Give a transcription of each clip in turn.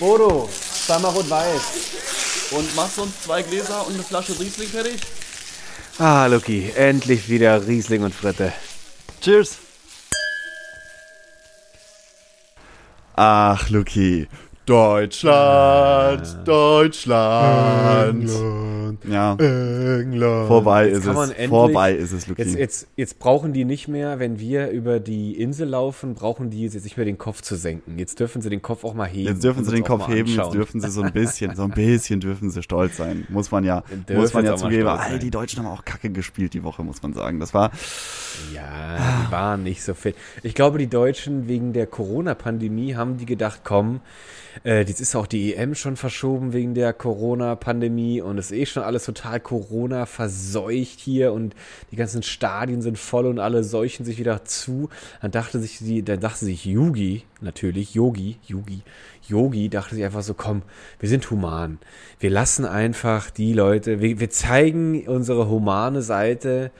Bodo, zweimal rot-weiß. Und machst du uns zwei Gläser und eine Flasche Riesling fertig? Ah, Lucky, endlich wieder Riesling und Fritte. Cheers. Ach, Luki. Deutschland, Deutschland. Ja, England. vorbei Jetzt ist es. endlich- Vorbei ist es, Luki. Jetzt, jetzt, jetzt brauchen die nicht mehr, wenn wir über die Insel laufen, brauchen die jetzt nicht mehr den Kopf zu senken. Jetzt dürfen sie den Kopf auch mal heben. Jetzt dürfen sie den Kopf heben, jetzt dürfen sie so ein bisschen, so ein bisschen dürfen sie stolz sein. Muss man ja, muss man ja zugeben. All die Deutschen haben auch Kacke gespielt die Woche, muss man sagen. Das war, Ja, die waren nicht so fit. Ich glaube, die Deutschen wegen der Corona-Pandemie haben die gedacht, komm, äh, jetzt ist auch die EM schon verschoben wegen der Corona-Pandemie und es ist eh schon alles total Corona verseucht hier und die ganzen Stadien sind voll und alle seuchen sich wieder zu. Dann dachte sich die, dann dachte sich Yugi, natürlich, Yogi, Yugi, Yogi dachte sich einfach so, komm, wir sind human. Wir lassen einfach die Leute, wir, wir zeigen unsere humane Seite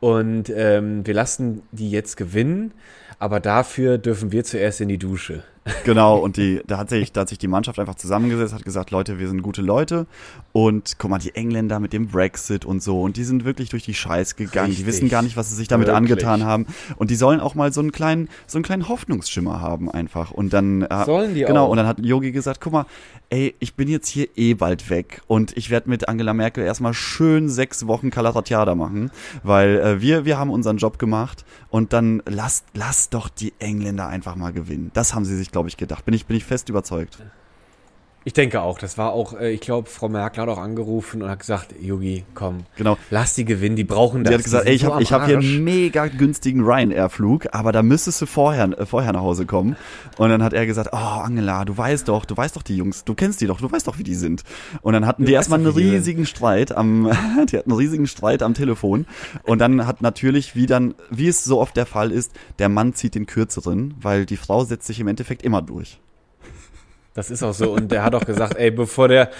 und ähm, wir lassen die jetzt gewinnen, aber dafür dürfen wir zuerst in die Dusche. Genau, und die, da hat sich, da hat sich die Mannschaft einfach zusammengesetzt, hat gesagt, Leute, wir sind gute Leute. Und guck mal, die Engländer mit dem Brexit und so, und die sind wirklich durch die Scheiß gegangen. Richtig. Die wissen gar nicht, was sie sich damit Wirklich. angetan haben. Und die sollen auch mal so einen kleinen, so einen kleinen Hoffnungsschimmer haben einfach. Und dann, äh, Sollen die genau, auch. und dann hat Yogi gesagt, guck mal, ey, ich bin jetzt hier eh bald weg und ich werde mit Angela Merkel erstmal schön sechs Wochen Kalaratjada machen, weil äh, wir, wir haben unseren Job gemacht und dann lasst, lasst doch die Engländer einfach mal gewinnen. Das haben sie sich, glaube ich, gedacht. Bin ich, bin ich fest überzeugt. Ich denke auch, das war auch, äh, ich glaube, Frau Merkel hat auch angerufen und hat gesagt, Yogi, komm, Genau. lass die gewinnen, die brauchen das. Sie hat gesagt, ey, ich so habe hab hier einen mega günstigen Ryanair-Flug, aber da müsstest du vorher, äh, vorher nach Hause kommen. Und dann hat er gesagt, oh, Angela, du weißt doch, du weißt doch die Jungs, du kennst die doch, du weißt doch, wie die sind. Und dann hatten Du die erstmal einen riesigen Streit am, die hatten einen riesigen Streit am Telefon. Und dann hat natürlich, wie dann, wie es so oft der Fall ist, der Mann zieht den kürzeren, weil die Frau setzt sich im Endeffekt immer durch. Das ist auch so. Und der hat auch gesagt, ey, bevor der,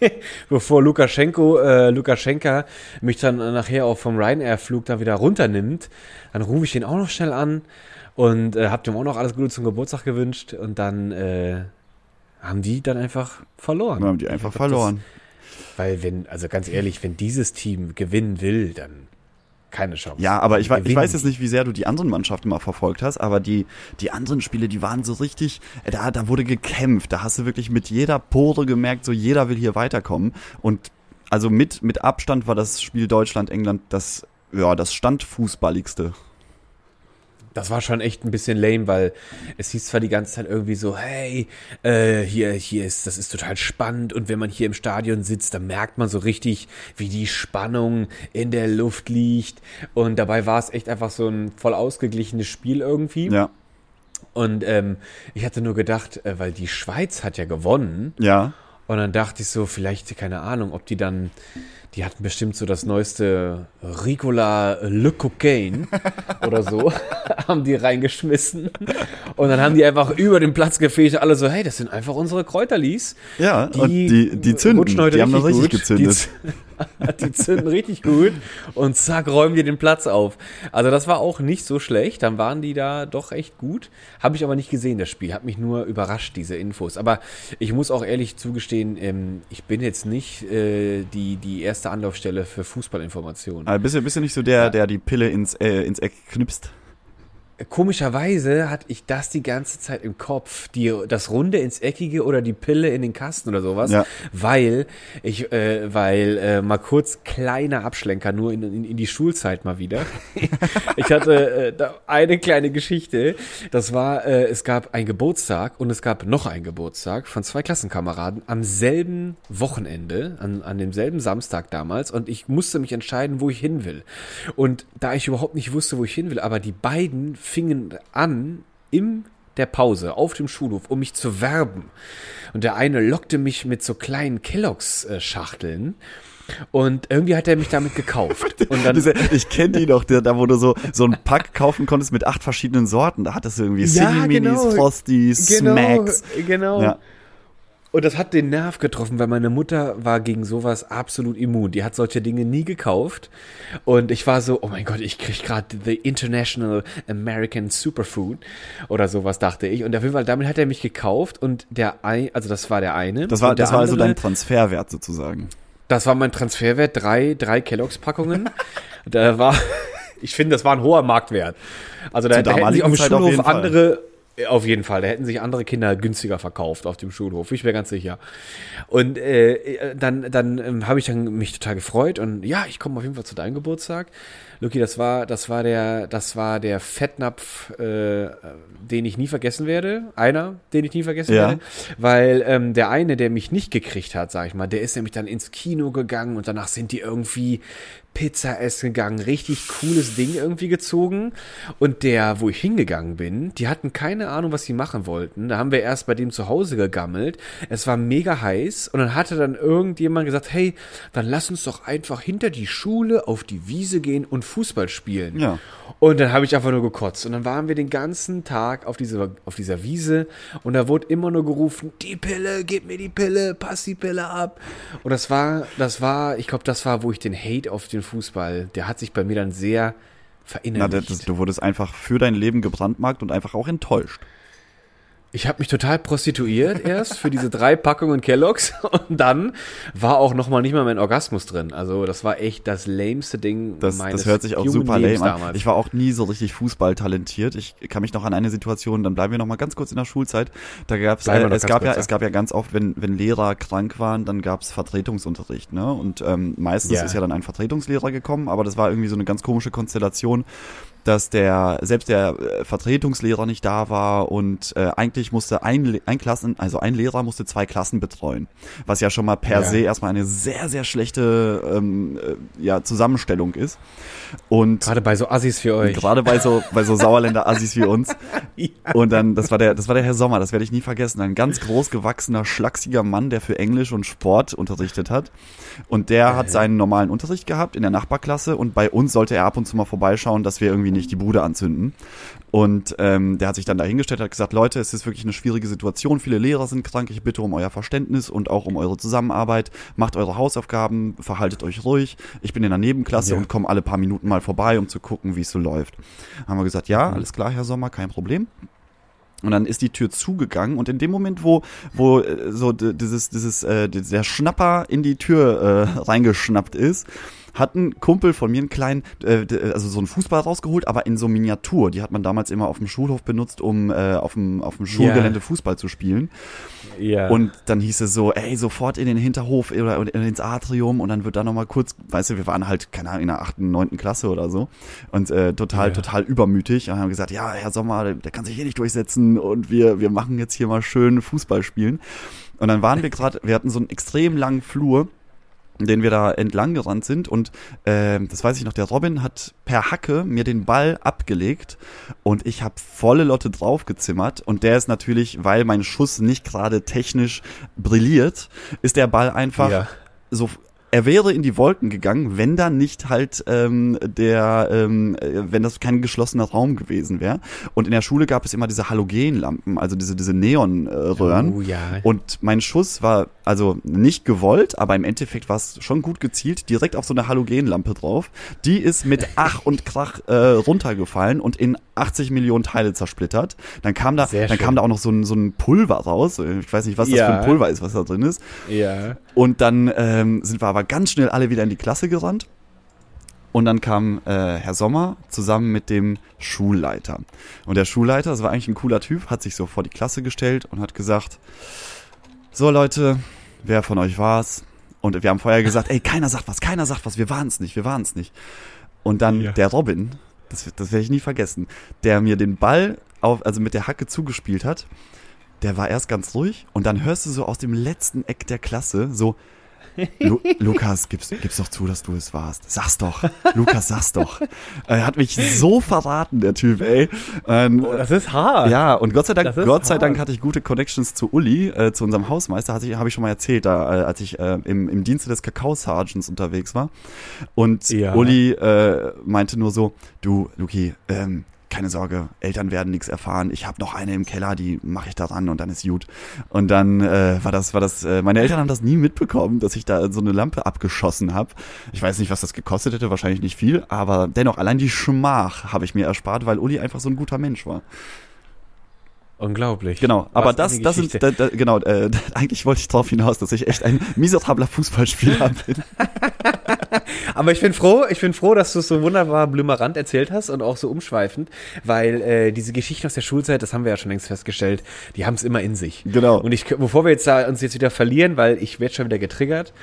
bevor Lukaschenko, äh, Lukaschenka mich dann nachher auch vom Ryanair-Flug da wieder runternimmt, dann rufe ich ihn auch noch schnell an und äh, hab dem auch noch alles Gute zum Geburtstag gewünscht und dann äh, haben die dann einfach verloren. Dann haben die einfach glaub, das- verloren. Weil wenn, also ganz ehrlich, wenn dieses Team gewinnen will, dann keine Chance. Ja, aber ich, ich weiß jetzt nicht, wie sehr du die anderen Mannschaften mal verfolgt hast, aber die, die anderen Spiele, die waren so richtig, da, da wurde gekämpft, da hast du wirklich mit jeder Pore gemerkt, so jeder will hier weiterkommen und also mit, mit Abstand war das Spiel Deutschland-England das, ja, das standfußballigste. Das war schon echt ein bisschen lame, weil es hieß zwar die ganze Zeit irgendwie so, hey, äh, hier, hier ist, das ist total spannend und wenn man hier im Stadion sitzt, dann merkt man so richtig, wie die Spannung in der Luft liegt. Und dabei war es echt einfach so ein voll ausgeglichenes Spiel irgendwie. Ja, und ähm, ich hatte nur gedacht, äh, weil die Schweiz hat ja gewonnen. Ja. und dann dachte ich so, vielleicht, keine Ahnung, ob die dann, die hatten bestimmt so das neueste Ricola Le Cocaine oder so, haben die reingeschmissen. Und dann haben die einfach über den Platz gefegt, alle so, hey, das sind einfach unsere Kräuterlis. Ja, und die, die zünden, die haben das richtig gut. gezündet. Die, die zünden richtig gut und zack, räumen die den Platz auf. Also das war auch nicht so schlecht. Dann waren die da doch echt gut. Habe ich aber nicht gesehen, das Spiel. Hat mich nur überrascht, diese Infos. Aber ich muss auch ehrlich zugestehen, ähm, ich bin jetzt nicht äh, die, die erste Anlaufstelle für Fußballinformationen. Aber bist du, bist du nicht so der, der die Pille ins, äh, ins Eck knipst? Komischerweise hatte ich das die ganze Zeit im Kopf, die, das Runde ins Eckige oder die Pille in den Kasten oder sowas, Ja. weil ich, äh, weil äh, mal kurz kleiner Abschlenker nur in, in, in die Schulzeit mal wieder. ich hatte äh, da eine kleine Geschichte. Das war, äh, es gab einen Geburtstag und es gab noch einen Geburtstag von zwei Klassenkameraden am selben Wochenende, an, an demselben Samstag damals und ich musste mich entscheiden, wo ich hin will. Und da ich überhaupt nicht wusste, wo ich hin will, aber die beiden fingen an, in der Pause auf dem Schulhof, um mich zu werben. Und der eine lockte mich mit so kleinen Kelloggs-Schachteln. Und irgendwie hat er mich damit gekauft. Und dann, ich kenne die doch, der, da wo du so, so ein Pack kaufen konntest mit acht verschiedenen Sorten. Da hattest du irgendwie Ja, City Minis, genau. Frosties, genau, Smacks. genau. Ja. Und das hat den Nerv getroffen, weil meine Mutter war gegen sowas absolut immun. Die hat solche Dinge nie gekauft. Und ich war so, oh mein Gott, ich krieg gerade the International American Superfood oder sowas, dachte ich. Und auf jeden Fall, damit hat er mich gekauft und der ein, also das war der eine. Das war, das war also dein Transferwert sozusagen. das war mein Transferwert, drei, drei Kelloggs-Packungen. da war, ich finde, das war ein hoher Marktwert. Also da, da hätten sich auf dem auf Schulhof Fall. andere, auf jeden Fall, da hätten sich andere Kinder günstiger verkauft auf dem Schulhof, ich wäre ganz sicher. Und äh, äh, dann, dann ähm, habe ich dann mich total gefreut und ja, ich komme auf jeden Fall zu deinem Geburtstag. Luki, das war, das war der, das war der Fettnapf, äh, den ich nie vergessen werde. Einer, den ich nie vergessen Ja. werde. Weil ähm, der eine, der mich nicht gekriegt hat, sag ich mal, der ist nämlich dann ins Kino gegangen und danach sind die irgendwie Pizza essen gegangen. Richtig cooles Ding irgendwie gezogen. Und der, wo ich hingegangen bin, die hatten keine Ahnung, was sie machen wollten. Da haben wir erst bei dem zu Hause gegammelt. Es war mega heiß. Und dann hatte dann irgendjemand gesagt, hey, dann lass uns doch einfach hinter die Schule auf die Wiese gehen und Fußball spielen. Ja. Und dann habe ich einfach nur gekotzt. Und dann waren wir den ganzen Tag auf dieser, auf dieser Wiese und da wurde immer nur gerufen, die Pille, gib mir die Pille, pass die Pille ab. Und das war, das war, ich glaube, das war, wo ich den Hate auf den Fußball, der hat sich bei mir dann sehr Na, verinnerlicht. das, du wurdest einfach für dein Leben gebrandmarkt und einfach auch enttäuscht. Ich habe mich total prostituiert erst für diese drei Packungen Kelloggs und dann war auch noch mal nicht mal mein Orgasmus drin. Also das war echt das lameste Ding Das, meines das hört sich auch super Lebens lame an. damals. Ich war auch nie so richtig Fußball talentiert. Ich kann mich noch an eine Situation, dann bleiben wir noch mal ganz kurz in der Schulzeit. Da gab's, äh, es gab ja, kurz, es gab ja ganz oft, wenn, wenn Lehrer krank waren, dann gab's Vertretungsunterricht, ne? Und ähm, meistens Ja. ist ja dann ein Vertretungslehrer gekommen, aber das war irgendwie so eine ganz komische Konstellation, dass der selbst der äh, Vertretungslehrer nicht da war und äh, eigentlich musste ein, ein Klassen, also ein Lehrer musste zwei Klassen betreuen, was ja schon mal per Ja. se erstmal eine sehr sehr schlechte ähm, äh, ja, Zusammenstellung ist. Und Gerade bei so Assis für euch. Gerade bei so, bei so Sauerländer Assis wie uns. Und dann, das war der, das war der Herr Sommer, das werde ich nie vergessen. Ein ganz groß gewachsener, schlachsiger Mann, der für Englisch und Sport unterrichtet hat. Und der hat seinen normalen Unterricht gehabt in der Nachbarklasse und bei uns sollte er ab und zu mal vorbeischauen, dass wir irgendwie nicht die Bude anzünden. Und ähm, der hat sich dann dahingestellt, hat gesagt, Leute, es ist wirklich eine schwierige Situation. Viele Lehrer sind krank. Ich bitte um euer Verständnis und auch um eure Zusammenarbeit. Macht eure Hausaufgaben, verhaltet euch ruhig. Ich bin in der Nebenklasse Ja. und komme alle paar Minuten mal vorbei, um zu gucken, wie es so läuft. Haben wir gesagt, ja, alles klar, Herr Sommer, kein Problem. Und dann ist die Tür zugegangen und in dem Moment, wo, wo äh, so dieses, dieses, äh, der Schnapper in die Tür äh, reingeschnappt ist, hat ein Kumpel von mir einen kleinen, äh, also so einen Fußball rausgeholt, aber in so Miniatur. Die hat man damals immer auf dem Schulhof benutzt, um äh, auf dem, auf dem Schulgelände Fußball zu spielen. Ja. Und dann hieß es so, ey, sofort in den Hinterhof oder ins Atrium und dann wird da nochmal kurz, weißt du, wir waren halt, keine Ahnung, in der achten, neunten Klasse oder so und äh, total, Ja. total übermütig und haben gesagt, ja, Herr Sommer, der, der kann sich hier nicht durchsetzen und wir, wir machen jetzt hier mal schön Fußball spielen. Und dann waren wir gerade, wir hatten so einen extrem langen Flur, den wir da entlang gerannt sind und äh, das weiß ich noch, der Robin hat per Hacke mir den Ball abgelegt und ich habe volle Lotte draufgezimmert und der ist natürlich, weil mein Schuss nicht gerade technisch brilliert, ist der Ball einfach Ja. so er wäre in die Wolken gegangen, wenn da nicht halt ähm, der, ähm, äh, wenn das kein geschlossener Raum gewesen wäre. Und in der Schule gab es immer diese Halogenlampen, also diese diese Neonröhren. Oh ja. Und mein Schuss war also nicht gewollt, aber im Endeffekt war es schon gut gezielt, direkt auf so eine Halogenlampe drauf. Die ist mit Ach und Krach äh, runtergefallen und in 80 Millionen Teile zersplittert. Dann kam da, dann kam da auch noch so ein, so ein Pulver raus. Ich weiß nicht, was das Ja. für ein Pulver ist, was da drin ist. ja. Und dann ähm, sind wir aber ganz schnell alle wieder in die Klasse gerannt. Und dann kam äh, Herr Sommer zusammen mit dem Schulleiter. Und der Schulleiter, das war eigentlich ein cooler Typ, hat sich so vor die Klasse gestellt und hat gesagt, so Leute, wer von euch war's? Und wir haben vorher gesagt, ey, keiner sagt was, keiner sagt was, wir waren's nicht, wir waren's nicht. Und dann Ja. der Robin, das, das werde ich nie vergessen, der mir den Ball auf, also mit der Hacke zugespielt hat, der war erst ganz ruhig und dann hörst du so aus dem letzten Eck der Klasse so, Lu Lukas, gib's, gib's doch zu, dass du es warst. Sag's doch. Lukas, sag's doch. Er hat mich so verraten, der Typ, ey. Ähm, Oh, das ist hart. ja, und Gott sei Dank, Gott sei. Dank hatte ich gute Connections zu Uli, äh, zu unserem Hausmeister, hatte ich, habe ich schon mal erzählt, da, äh, als ich äh, im, im Dienste des Kakao-Sergeants unterwegs war. Und Ja. Uli äh, meinte nur so, du, Luki, ähm, keine Sorge, Eltern werden nichts erfahren. Ich habe noch eine im Keller, die mache ich da ran und dann ist gut. Und dann äh, war das, war das, äh, meine Eltern haben das nie mitbekommen, dass ich da so eine Lampe abgeschossen habe. Ich weiß nicht, was das gekostet hätte, wahrscheinlich nicht viel, aber dennoch, allein die Schmach habe ich mir erspart, weil Uli einfach so ein guter Mensch war. Unglaublich. Genau, aber Was das, das sind, da, da, genau, äh, eigentlich wollte ich darauf hinaus, dass ich echt ein miserabler Fußballspieler bin. Aber ich bin froh, ich bin froh, dass du es so wunderbar blümerant erzählt hast und auch so umschweifend, weil äh, diese Geschichten aus der Schulzeit, das haben wir ja schon längst festgestellt, die haben es immer in sich. Genau. Und ich, bevor wir jetzt da uns jetzt wieder verlieren, weil ich werde schon wieder getriggert,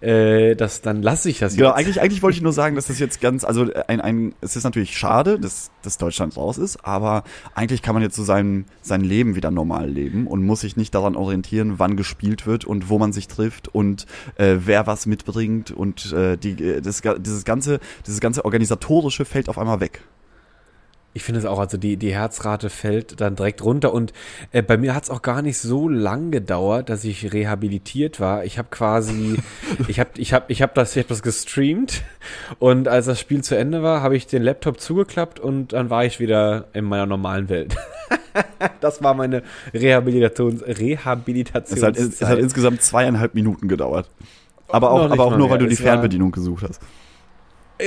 äh, das, dann lasse ich das Genau, jetzt. eigentlich, eigentlich wollte ich nur sagen, dass das jetzt ganz, also ein, ein, es ist natürlich schade, dass, dass Deutschland raus ist, aber eigentlich kann man jetzt so sein, sein Leben wieder normal leben und muss sich nicht daran orientieren, wann gespielt wird und wo man sich trifft und äh, wer was mitbringt und äh, die, äh, das, dieses ganze, dieses ganze organisatorische fällt auf einmal weg. Ich finde es auch, also die, die Herzrate fällt dann direkt runter und äh, bei mir hat es auch gar nicht so lang gedauert, dass ich rehabilitiert war. Ich habe quasi, ich habe ich hab, ich hab das, ich hab das gestreamt und als das Spiel zu Ende war, habe ich den Laptop zugeklappt und dann war ich wieder in meiner normalen Welt. das war meine Rehabilitations, Es Rehabilitationszeit. hat, es hat insgesamt zweieinhalb Minuten gedauert. Aber auch, aber auch nur, weil du die Es Fernbedienung gesucht hast.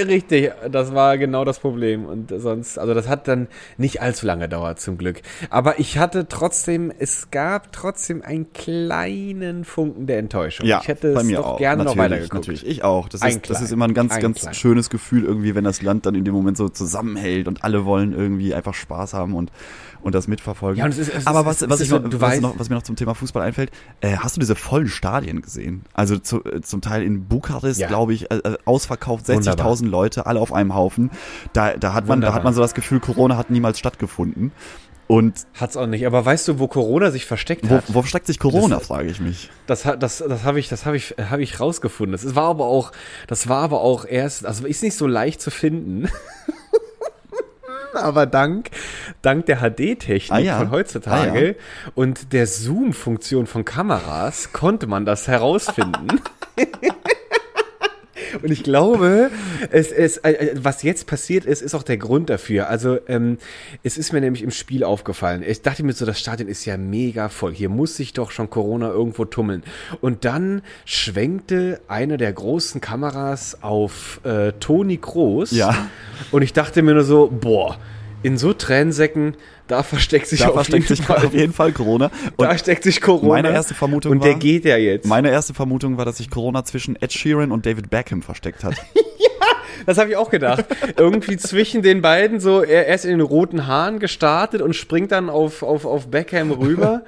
Richtig, das war genau das Problem. Und sonst, also das hat dann nicht allzu lange gedauert, zum Glück. Aber ich hatte trotzdem, es gab trotzdem einen kleinen Funken der Enttäuschung. Ja, ich hätte bei mir es doch auch. gerne natürlich, noch weitergeguckt. Natürlich, ich auch. Das ist, das ist immer ein ganz, ein ganz klein. schönes Gefühl irgendwie, wenn das Land dann in dem Moment so zusammenhält und alle wollen irgendwie einfach Spaß haben und und das mitverfolgen. Ja, und es ist, es Aber was, ist, was, ich, noch, was, noch, was, mir noch zum Thema Fußball einfällt, äh, hast du diese vollen Stadien gesehen? Also zu, äh, zum Teil in Bukarest, ja. glaube ich, äh, äh ausverkauft, 60.000 10.000 Leute, alle auf einem Haufen. Da, da, hat man, da hat man so das Gefühl, Corona hat niemals stattgefunden. Und hat's auch nicht. Aber weißt du, wo Corona sich versteckt wo, hat? Wo versteckt sich Corona, frage ich mich. Das, das, das, das habe ich, das habe ich, habe ich rausgefunden. Das war aber auch, das war aber auch erst, also ist nicht so leicht zu finden. aber dank, dank der HD-Technik ah, ja. von heutzutage ah, ja. und der Zoom-Funktion von Kameras konnte man das herausfinden. Und ich glaube, es, es, äh, was jetzt passiert ist, ist auch der Grund dafür. Also ähm, es ist mir nämlich im Spiel aufgefallen. Ich dachte mir so, das Stadion ist ja mega voll. Hier muss sich doch schon Corona irgendwo tummeln. Und dann schwenkte eine der großen Kameras auf äh, Toni Kroos. Ja. Und ich dachte mir nur so, boah, in so Tränensäcken, da versteckt sich Da auf versteckt jeden sich Fall, auf jeden Fall Corona. Und da steckt sich Corona. meine erste Vermutung Und der war- geht ja jetzt. Meine erste Vermutung war, dass sich Corona zwischen Ed Sheeran und David Beckham versteckt hat. Das habe ich auch gedacht. Irgendwie zwischen den beiden so, er, er ist in den roten Haaren gestartet und springt dann auf, auf, auf Beckham rüber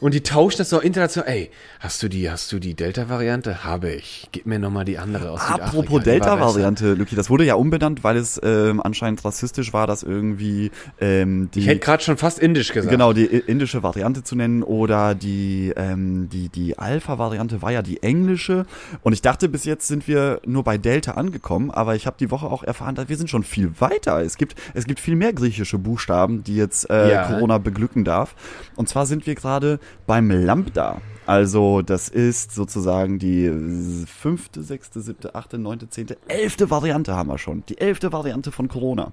und die tauschen das so international. Ey, hast du die, hast du die Delta-Variante? Habe ich. Gib mir nochmal die andere aus. Apropos. Delta-Variante, Luki, das wurde ja umbenannt, weil es ähm, anscheinend rassistisch war, dass irgendwie ähm, die Ich hätte gerade schon fast indisch gesagt. genau die indische Variante zu nennen oder die ähm, die die Alpha-Variante war ja die englische und ich dachte bis jetzt sind wir nur bei Delta angekommen, aber ich habe die Woche auch erfahren, dass wir sind schon viel weiter. Es gibt es gibt viel mehr griechische Buchstaben, die jetzt äh, Ja. Corona beglücken darf. Und zwar sind wir gerade beim Lambda. Also das ist sozusagen die äh, fünfte, sechste, siebte, achte, neunte, zehnte, elfte Variante haben wir schon. Die elfte Variante von Corona.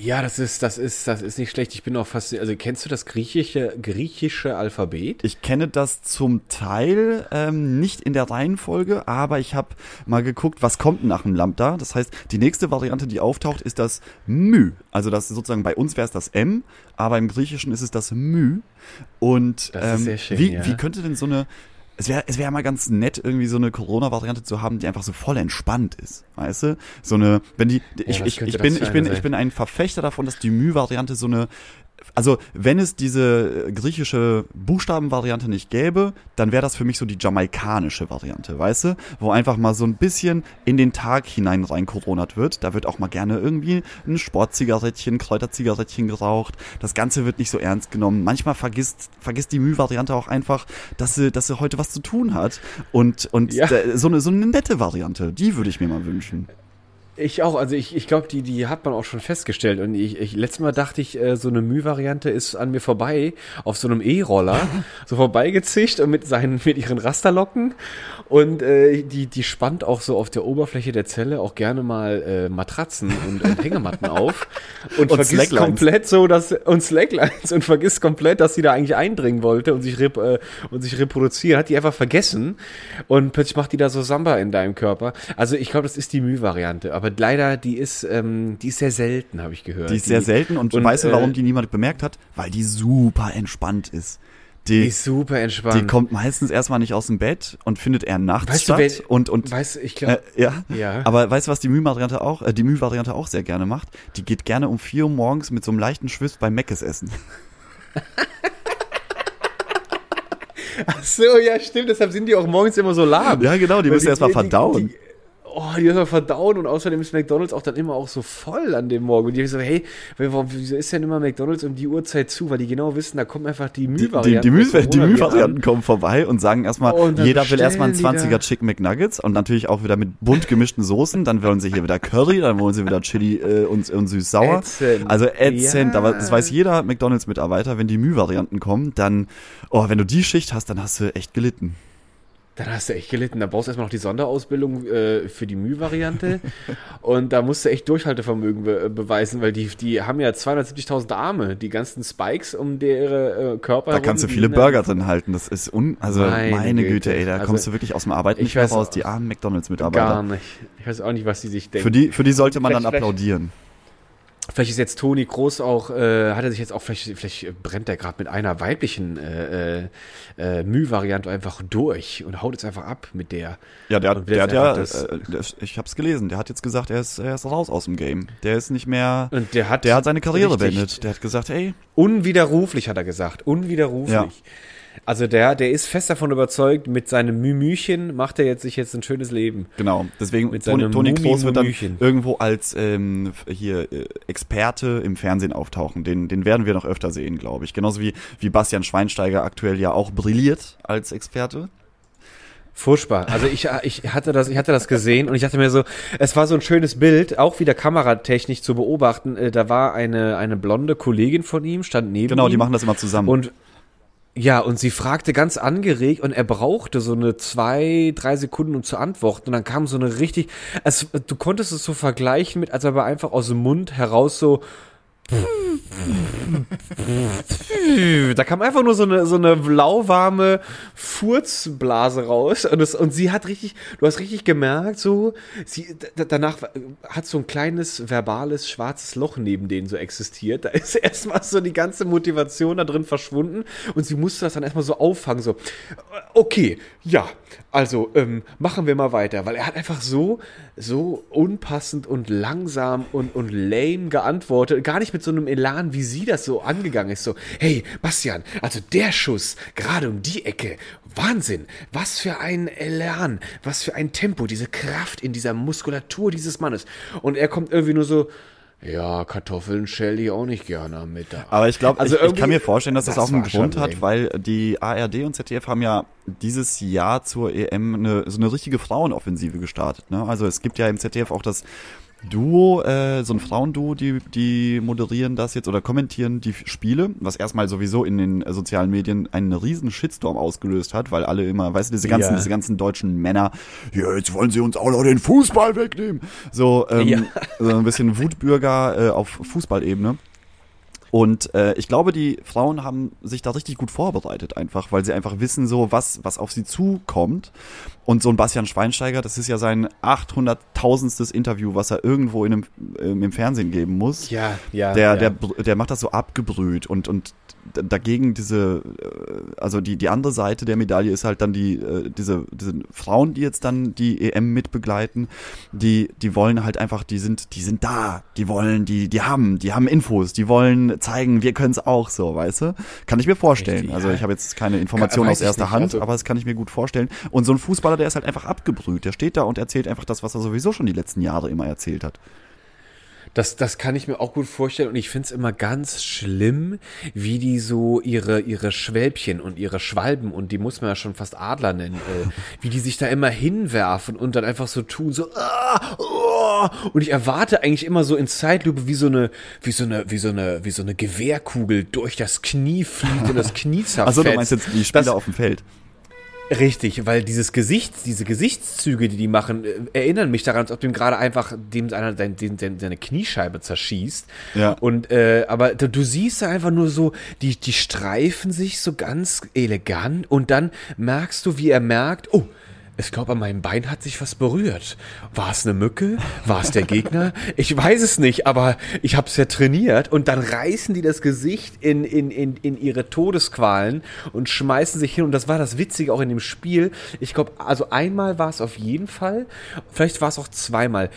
Ja, das ist, das ist, das ist nicht schlecht. Ich bin auch fast, also kennst du das griechische, griechische Alphabet? Ich kenne das zum Teil ähm, nicht in der Reihenfolge, aber ich habe mal geguckt, was kommt nach dem Lambda. Das heißt, die nächste Variante, die auftaucht, ist das Mü. Also das ist sozusagen bei uns wäre es das M, aber im Griechischen ist es das Mü. Und ähm, schön, wie, ja. wie könnte denn so eine es wäre es wäre mal ganz nett, irgendwie so eine Corona-Variante zu haben, die einfach so voll entspannt ist. Weißt du? So eine, wenn die, ich, was ich, ich das bin, ich bin, eine ich sein? bin ein Verfechter davon, dass die Mü-Variante so eine, also wenn es diese äh, griechische Buchstabenvariante nicht gäbe, dann wäre das für mich so die jamaikanische Variante, weißt du? Wo einfach mal so ein bisschen in den Tag hinein rein coronat wird. Da wird auch mal gerne irgendwie ein Sportzigarettchen, Kräuterzigarettchen geraucht. Das Ganze wird nicht so ernst genommen. Manchmal vergisst, vergisst die Mü-Variante auch einfach, dass sie, dass sie heute was zu tun hat. Und, und Ja. so, eine, so eine nette Variante, die würde ich mir mal wünschen. Ich auch, also ich, ich glaube, die, die hat man auch schon festgestellt. Und ich, ich letztes Mal dachte ich, äh, so eine Müh-Variante ist an mir vorbei, auf so einem E-Roller, so vorbeigezischt und mit seinen, mit ihren Rasterlocken. Und äh, die, die spannt auch so auf der Oberfläche der Zelle auch gerne mal äh, Matratzen und, und Hängematten auf. Und, Und vergisst Slacklines. komplett so, dass, und Slacklines und vergisst komplett, dass sie da eigentlich eindringen wollte und sich, rep, äh, und sich reproduzieren. Hat die einfach vergessen. Und plötzlich macht die da so Samba in deinem Körper. Also ich glaube, das ist die Müh-Variante. Aber leider, die ist, ähm, die ist sehr selten, habe ich gehört. Die ist sehr selten und, und, weißt du, äh, warum die niemand bemerkt hat? Weil die super entspannt ist. Die, Die ist super entspannt. die kommt meistens erstmal nicht aus dem Bett und findet eher nachts Weißt du, statt. wer- und, und Weißt du, ich äh, glaube, ja. Ja. Aber weißt du, was die Müh-Variante auch, äh, die Müh-Variante auch sehr gerne macht? Die geht gerne um 4 Uhr morgens mit so einem leichten Schwiss bei Meckes essen. ach so, ja, stimmt. Deshalb sind die auch morgens immer so lahm. Ja, genau, die müssen erst mal verdauen. Die, oh, die müssen mal verdauen und außerdem ist McDonalds auch dann immer auch so voll an dem Morgen. Und die so, hey, warum, wieso ist denn immer McDonalds um die Uhrzeit zu? Weil die genau wissen, da kommt einfach die Die, die, die, die Müh-Varianten kommen vorbei und sagen erstmal, Oh, jeder will erstmal einen die 20er da. Chicken McNuggets und natürlich auch wieder mit bunt gemischten Soßen. Dann wollen sie hier wieder Curry, dann wollen sie wieder Chili äh, und, und süß-sauer. Also ätzend, Ja. aber das weiß jeder McDonalds-Mitarbeiter, wenn die Müh-Varianten kommen, dann, oh, wenn du die Schicht hast, dann hast du echt gelitten. Dann hast du echt gelitten. Da brauchst du erstmal noch die Sonderausbildung äh, für die Müh-Variante. und da musst du echt Durchhaltevermögen be beweisen, weil die, die haben ja 270.000 Arme, die ganzen Spikes um ihre äh, Körper. Da kannst du viele Burger drin halten. Das ist un, also meine, Meine Güte, Güte. ey, da Also, kommst du wirklich aus dem Arbeiten ich nicht mehr weiß raus. Die armen Gar McDonalds-Mitarbeiter. nicht. Ich weiß auch nicht, was die sich denken. Für die, für die sollte man dann Vielleicht- vielleicht- applaudieren. Vielleicht ist jetzt Toni Groß auch, äh, hat er sich jetzt auch, vielleicht, vielleicht brennt er gerade mit einer weiblichen äh, äh, äh, Müh-Variante einfach durch und haut jetzt einfach ab mit der. Ja, der, der hat ja, äh, ich hab's gelesen, der hat jetzt gesagt, er ist, er ist raus aus dem Game. Der ist nicht mehr, Und der hat, der hat seine Karriere beendet. Der hat gesagt, ey, Unwiderruflich, hat er gesagt. Unwiderruflich. Ja. Also der, der ist fest davon überzeugt, mit seinem Mümüchen macht er jetzt sich jetzt ein schönes Leben. genau, deswegen, Mit Toni, seinem Toni Kroos wird dann irgendwo als ähm, hier äh, Experte im Fernsehen auftauchen. Den, den werden wir noch öfter sehen, glaube ich. Genauso wie, wie Bastian Schweinsteiger aktuell ja auch brilliert als Experte. Furchtbar. Also ich, ich hatte das, ich hatte das gesehen und ich dachte mir so, es war so ein schönes Bild, auch wieder kameratechnisch zu beobachten. Äh, Da war eine, eine blonde Kollegin von ihm, stand neben Genau, ihm. die machen das immer zusammen. Und ja, und sie fragte ganz angeregt und er brauchte so eine zwei, drei Sekunden, um zu antworten. Und dann kam so eine richtig, es, du konntest es so vergleichen mit, als er einfach aus dem Mund heraus so da kam einfach nur so eine, so eine lauwarme Furzblase raus und, es, und sie hat richtig, du hast richtig gemerkt, so, sie, danach hat so ein kleines verbales schwarzes Loch neben denen so existiert. Da ist erstmal so die ganze Motivation da drin verschwunden und sie musste das dann erstmal so auffangen, so, okay, ja, also ähm, machen wir mal weiter, weil er hat einfach so, so unpassend und langsam und, und lame geantwortet, gar nicht mit so einem Elan, wie sie das so angegangen ist, so, hey, Bastian, also der Schuss, gerade um die Ecke, Wahnsinn, was für ein Elan, was für ein Tempo, diese Kraft in dieser Muskulatur dieses Mannes. Und er kommt irgendwie nur so, ja, Kartoffeln schäle ich auch nicht gerne am Mittag. Aber ich glaube, Also ich, ich kann mir vorstellen, dass das, das auch einen Grund hat, lame. weil die ARD und ZDF haben ja dieses Jahr zur EM eine, so eine richtige Frauenoffensive gestartet. Ne? Also es gibt ja im ZDF auch das Duo, äh, so ein Frauenduo, die, die moderieren das jetzt oder kommentieren die Spiele, was erstmal sowieso in den äh, sozialen Medien einen riesen Shitstorm ausgelöst hat, weil alle immer, weißt du, diese ganzen, Ja. diese ganzen deutschen Männer, ja, jetzt wollen sie uns auch noch den Fußball wegnehmen. So, ähm, Ja. so ein bisschen Wutbürger äh, auf Fußballebene. Und äh, ich glaube, die Frauen haben sich da richtig gut vorbereitet, einfach, weil sie einfach wissen, so was, was auf sie zukommt. Und so ein Bastian Schweinsteiger, das ist ja sein 800.000stes Interview, was er irgendwo in einem, ähm, im Fernsehen geben muss. ja, ja. Der, ja. der, der macht das so abgebrüht und, und dagegen diese, äh, also die, die andere Seite der Medaille ist halt dann die, äh, diese, diese Frauen, die jetzt dann die EM mitbegleiten, die, die wollen halt einfach, die sind, die sind da, die wollen, die, die haben, die haben Infos, die wollen zeigen, wir können es auch so, weißt du? Kann ich mir vorstellen. Richtig, also ich habe jetzt keine Informationen aus erster nicht, Hand, also- aber das kann ich mir gut vorstellen. Und so ein Fußballer, der ist halt einfach abgebrüht, der steht da und erzählt einfach das, was er sowieso schon die letzten Jahre immer erzählt hat. Das, das kann ich mir auch gut vorstellen und ich finde es immer ganz schlimm, wie die so ihre, ihre Schwälbchen und ihre Schwalben und die muss man ja schon fast Adler nennen, äh, wie die sich da immer hinwerfen und dann einfach so tun, so ah, oh, und ich erwarte eigentlich immer so in Zeitlupe wie so eine, wie so eine, wie so eine, wie so eine Gewehrkugel durch das Knie fliegt und das Knie zerfetzt. Achso, du meinst jetzt die Spieler Das- auf dem Feld. Richtig, weil dieses Gesicht, diese Gesichtszüge, die die machen, äh, erinnern mich daran, als ob dem gerade einfach dem einer sein, den, den, seine Kniescheibe zerschießt. Ja. Und äh, aber du, du siehst da einfach nur so, die die streifen sich so ganz elegant und dann merkst du, wie er merkt, oh. Ich glaube, an meinem Bein hat sich was berührt. War es eine Mücke? War es der Gegner? Ich weiß es nicht, aber ich habe es ja trainiert. Und dann reißen die das Gesicht in, in, in, in ihre Todesqualen und schmeißen sich hin. Und das war das Witzige auch in dem Spiel. Ich glaube, also einmal war es auf jeden Fall. Vielleicht war es auch zweimal.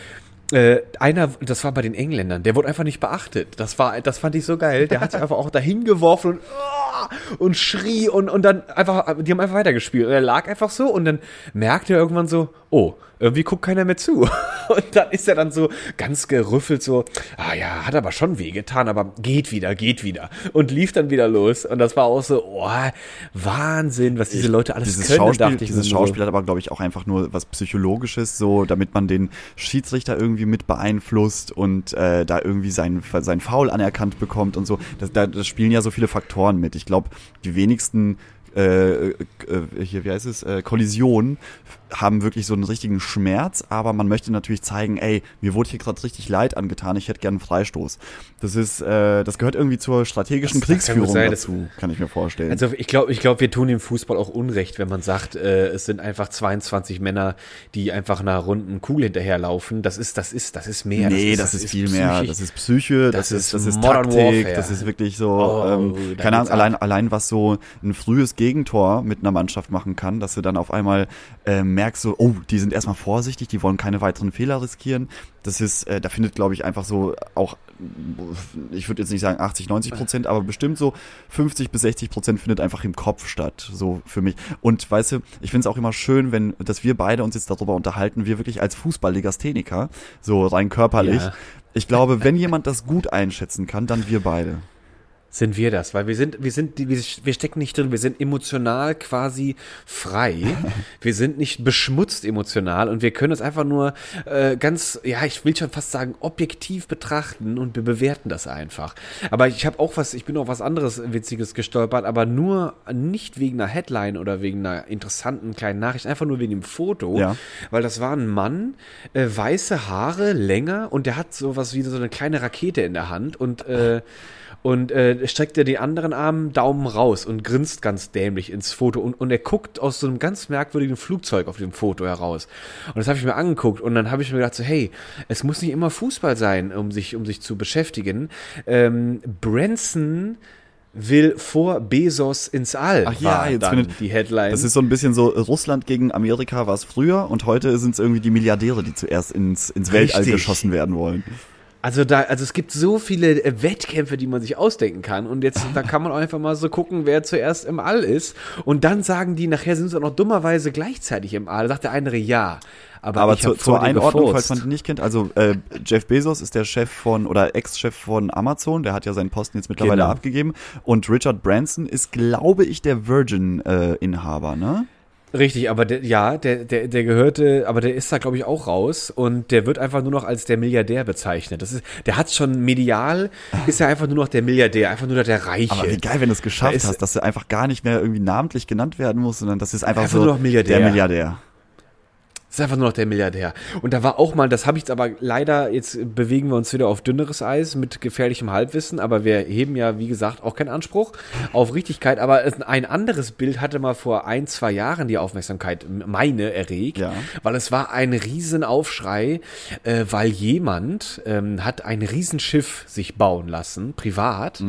Äh, einer, das war bei den Engländern, der wurde einfach nicht beachtet. Das war, das fand ich so geil. Der hat sich einfach auch dahin geworfen und, und schrie und, und dann einfach, die haben einfach weitergespielt. Und er lag einfach so und dann merkte er irgendwann so, oh, irgendwie guckt keiner mehr zu. Und dann ist er dann so ganz gerüffelt, so, ah ja, hat aber schon wehgetan, aber geht wieder, geht wieder. Und lief dann wieder los. Und das war auch so, oh, Wahnsinn, was diese Leute alles dieses können, Schauspiel, dachte ich dieses mir so. Schauspiel hat aber, glaube ich, auch einfach nur was Psychologisches, so, damit man den Schiedsrichter irgendwie mit beeinflusst und äh, da irgendwie sein, sein Foul anerkannt bekommt und so. Das, da, das spielen ja so viele Faktoren mit. Ich glaube, die wenigsten äh, äh, hier, wie heißt es, äh, Kollisionen haben wirklich so einen richtigen Schmerz, aber man möchte natürlich zeigen, ey, mir wurde hier gerade richtig Leid angetan, ich hätte gern einen Freistoß. Das ist, äh, das gehört irgendwie zur strategischen Das- das kann Kriegsführung sein, dazu, kann ich mir vorstellen. Also ich glaube, ich glaube, wir tun dem Fußball auch Unrecht, wenn man sagt, äh, es sind einfach 22 Männer, die einfach einer runden Kugel hinterherlaufen. Das ist, das ist, das ist mehr. nee, das ist, viel mehr. Das ist Psyche, das, Das ist, ist das ist Modern Taktik, Warfare. das ist wirklich so, Oh, ähm, keine Ahnung, allein, allein was so ein frühes Gegentor mit einer Mannschaft machen kann, dass du dann auf einmal äh, merkst so, oh, die sind erstmal vorsichtig, die wollen keine weiteren Fehler riskieren. Das ist, äh, da findet, glaube ich, einfach so auch, ich würde jetzt nicht sagen 80, 90 Prozent, aber bestimmt so 50 bis 60 Prozent findet einfach im Kopf statt, so für mich. Und weißt du, ich finde es auch immer schön, wenn, dass wir beide uns jetzt darüber unterhalten, wir wirklich als Fußballlegastheniker, so rein körperlich. Ja. Ich glaube, wenn jemand das gut einschätzen kann, dann wir beide. Sind wir das? Weil wir sind, wir sind, wir stecken nicht drin, wir sind emotional quasi frei. wir sind nicht beschmutzt emotional und wir können es einfach nur äh, ganz, ja, ich will schon fast sagen, objektiv betrachten und wir bewerten das einfach. Aber ich habe auch was, ich bin auch was anderes Witziges gestolpert, aber nur nicht wegen einer Headline oder wegen einer interessanten kleinen Nachricht, einfach nur wegen dem Foto. Ja. Weil das war ein Mann, äh, weiße Haare, länger und der hat sowas wie so eine kleine Rakete in der Hand und äh, und äh, streckte den anderen Arm Daumen raus und grinst ganz dämlich ins Foto und, und er guckt aus so einem ganz merkwürdigen Flugzeug auf dem Foto heraus. Und das habe ich mir angeguckt und dann habe ich mir gedacht so, hey, es muss nicht immer Fußball sein, um sich um sich zu beschäftigen. Ähm, Branson will vor Bezos ins All. Ach ja, jetzt dann findet- die Headline. Das ist so ein bisschen so, Russland gegen Amerika war es früher und heute sind es irgendwie die Milliardäre, die zuerst ins, ins Weltall Richtig. geschossen werden wollen. Also da, also es gibt so viele äh, Wettkämpfe, die man sich ausdenken kann. Und jetzt, da kann man auch einfach mal so gucken, wer zuerst im All ist. Und dann sagen die, nachher sind sie auch noch dummerweise gleichzeitig im All. Da sagt der andere ja. Aber, Aber ich zu, zur Einordnung, gefurzt. falls man den nicht kennt, also äh, Jeff Bezos ist der Chef von oder Ex-Chef von Amazon, der hat ja seinen Posten jetzt mittlerweile Genau. abgegeben. Und Richard Branson ist, glaube ich, der Virgin-Inhaber, ne? Richtig, aber der, ja, der, der, der gehörte, aber der ist da, glaube ich, auch raus und der wird einfach nur noch als der Milliardär bezeichnet. Das ist, der hat schon medial, ist er einfach nur noch der Milliardär, einfach nur noch der Reiche. Aber wie geil, wenn du es geschafft Da ist- hast, dass du einfach gar nicht mehr irgendwie namentlich genannt werden musst, sondern das ist einfach, Einfach so nur noch Milliardär. der Milliardär. Ist einfach nur noch der Milliardär. Und da war auch mal, das habe ich jetzt aber leider, jetzt bewegen wir uns wieder auf dünneres Eis mit gefährlichem Halbwissen, aber wir heben ja, wie gesagt, auch keinen Anspruch auf Richtigkeit. Aber ein anderes Bild hatte mal vor ein, zwei Jahren die Aufmerksamkeit, meine, erregt, Ja. weil es war ein Riesenaufschrei, äh, weil jemand ähm, hat ein Riesenschiff sich bauen lassen, privat.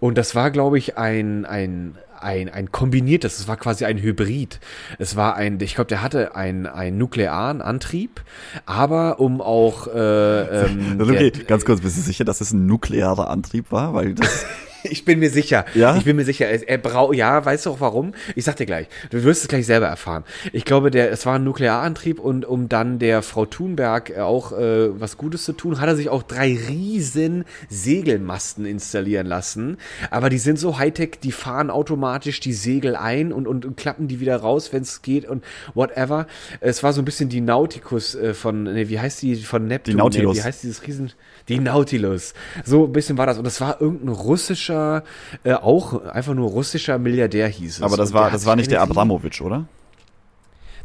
Und das war, glaube ich, ein, ein ein, ein kombiniertes, es war quasi ein Hybrid. Es war ein, ich glaube, der hatte einen, einen nuklearen Antrieb, aber um auch äh, ähm, Also okay, der- ganz kurz, bist du sicher, dass es ein nuklearer Antrieb war? Weil das, Ich bin mir sicher. Ja? Ich bin mir sicher. Er, braucht, ja, weißt du auch warum? Ich sag dir gleich. Du wirst es gleich selber erfahren. Ich glaube, der, es war ein Nuklearantrieb und um dann der Frau Thunberg auch äh, was Gutes zu tun, hat er sich auch drei riesen Segelmasten installieren lassen. Aber die sind so Hightech, die fahren automatisch die Segel ein und, und, und klappen die wieder raus, wenn es geht und whatever. Es war so ein bisschen die Nauticus äh, von, nee, wie heißt die, von Neptun? Die Nautilus. Nee, wie heißt dieses Riesen, die Nautilus. So ein bisschen war das. Und das war irgendein russischer, äh, auch einfach nur russischer Milliardär hieß es. Aber das Und war, das war nicht der Abramowitsch, oder?